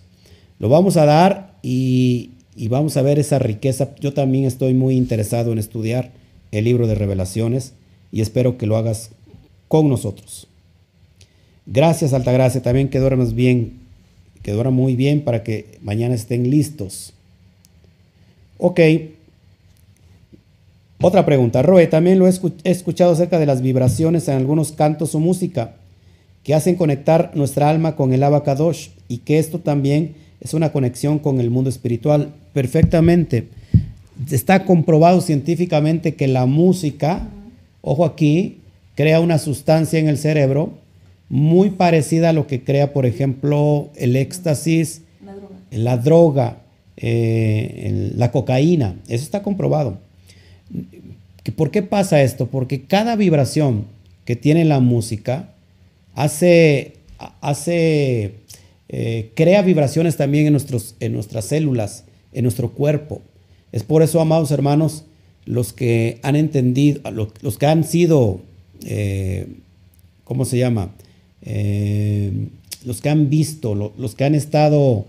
Lo vamos a dar y, y vamos a ver esa riqueza. Yo también estoy muy interesado en estudiar el libro de revelaciones y espero que lo hagas con nosotros. Gracias, Altagracia. También que duermas bien, que duerma muy bien para que mañana estén listos. Ok. Otra pregunta. Roe, también lo he escuchado acerca de las vibraciones en algunos cantos o música que hacen conectar nuestra alma con el abacadosh y que esto también es una conexión con el mundo espiritual. Perfectamente. Está comprobado científicamente que la música, ojo aquí, crea una sustancia en el cerebro muy parecida a lo que crea, por ejemplo, el éxtasis, la droga, eh, la cocaína. Eso está comprobado. ¿Por qué pasa esto? Porque cada vibración que tiene la música hace, hace eh, crea vibraciones también en, nuestros, en nuestras células, en nuestro cuerpo. Es por eso, amados hermanos, los que han entendido, los, que han sido, eh, ¿cómo se llama? Eh, los que han visto, los que han estado,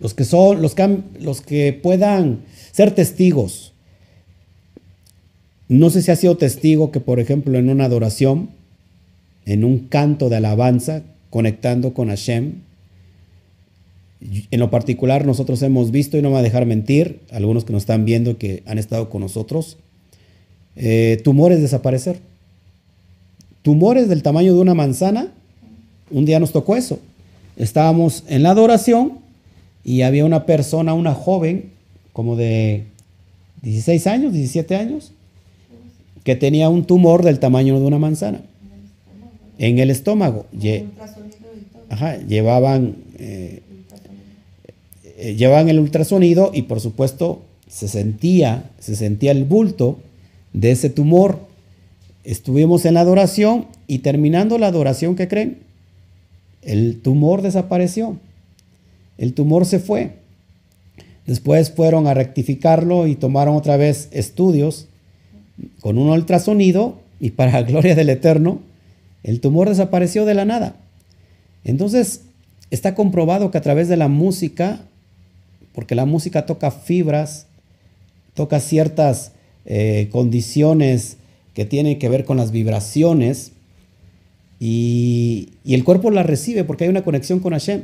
los que son, los que, los que puedan ser testigos. No sé si ha sido testigo que, por ejemplo, en una adoración, en un canto de alabanza, conectando con Hashem. En lo particular, nosotros hemos visto, y no me va a dejar mentir, algunos que nos están viendo que han estado con nosotros, eh, tumores desaparecer. Tumores del tamaño de una manzana. Un día nos tocó eso. Estábamos en la adoración y había una persona, una joven, como de 16 años, 17 años, que tenía un tumor del tamaño de una manzana en el estómago. Ajá, llevaban, eh, eh, llevaban el ultrasonido y por supuesto se sentía, se sentía el bulto de ese tumor. Estuvimos en la adoración y terminando la adoración, ¿qué creen? El tumor desapareció. El tumor se fue. Después fueron a rectificarlo y tomaron otra vez estudios con un ultrasonido y para la [LAUGHS] gloria del Eterno, el tumor desapareció de la nada. Entonces, está comprobado que a través de la música, porque la música toca fibras, toca ciertas eh, condiciones que tienen que ver con las vibraciones, y, el cuerpo las recibe porque hay una conexión con Hashem.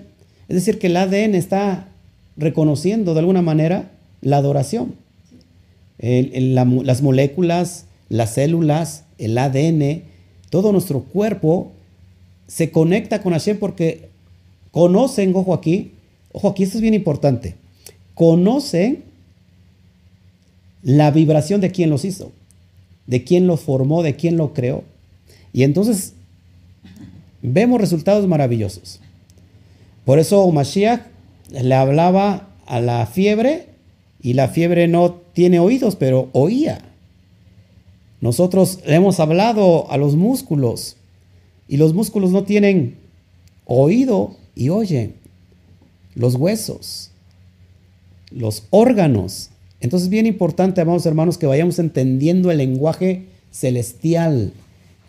Es decir, que el ADN está reconociendo de alguna manera la adoración. Las moléculas, las células, el ADN, todo nuestro cuerpo se conecta con Hashem porque conocen, ojo aquí, ojo aquí, esto es bien importante, conocen la vibración de quien los hizo, de quien lo formó, de quien lo creó. Y entonces vemos resultados maravillosos. Por eso Mashiach le hablaba a la fiebre y la fiebre no tiene oídos, pero oía. Nosotros le hemos hablado a los músculos y los músculos no tienen oído y oye. Los huesos, los órganos. Entonces es bien importante, amados hermanos, que vayamos entendiendo el lenguaje celestial,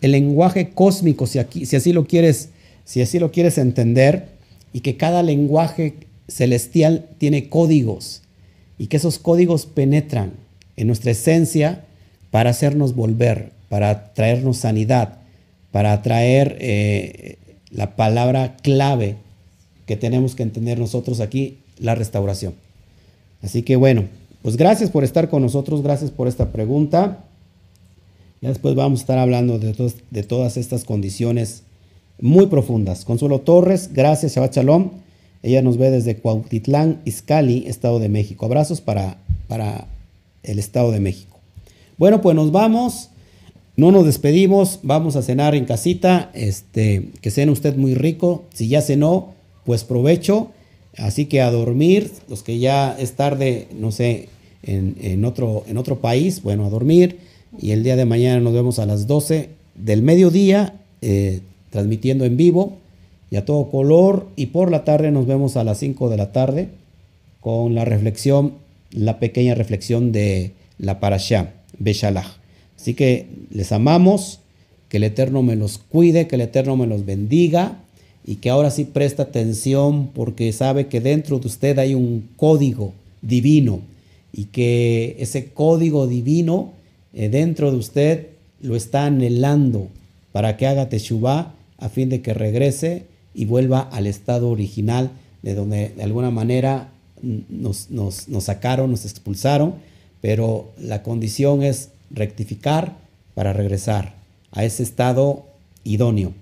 el lenguaje cósmico, si, aquí, si, así lo quieres, si así lo quieres entender, y que cada lenguaje celestial tiene códigos y que esos códigos penetran en nuestra esencia para hacernos volver, para traernos sanidad, para traer eh, la palabra clave que tenemos que entender nosotros aquí, la restauración. Así que bueno, pues gracias por estar con nosotros, gracias por esta pregunta. Ya después vamos a estar hablando de, de todas estas condiciones muy profundas. Consuelo Torres, gracias, Shabbat Shalom. Ella nos ve desde Cuautitlán, Izcali, Estado de México. Abrazos para, para el Estado de México. Bueno, pues nos vamos. No nos despedimos, vamos a cenar en casita, este, que cene usted muy rico, si ya cenó, pues provecho, así que a dormir, los que ya es tarde, no sé, en, otro, en otro país, bueno, a dormir, y el día de mañana nos vemos a las 12 del mediodía, eh, transmitiendo en vivo y a todo color, y por la tarde nos vemos a las 5 de la tarde con la reflexión, la pequeña reflexión de la Parashá, Beshalach. Así que les amamos, que el Eterno me los cuide, que el Eterno me los bendiga y que ahora sí presta atención porque sabe que dentro de usted hay un código divino y que ese código divino eh, dentro de usted lo está anhelando para que haga Teshuvah a fin de que regrese y vuelva al estado original de donde de alguna manera nos, nos, nos sacaron, nos expulsaron, pero la condición es rectificar para regresar a ese estado idóneo.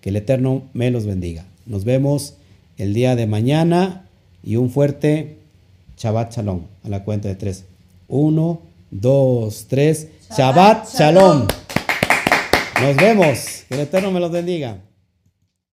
Que el Eterno me los bendiga. Nos vemos el día de mañana y un fuerte Shabbat Shalom a la cuenta de tres. Uno, dos, tres. Shabbat, Shalom. Nos vemos. Que el Eterno me los bendiga.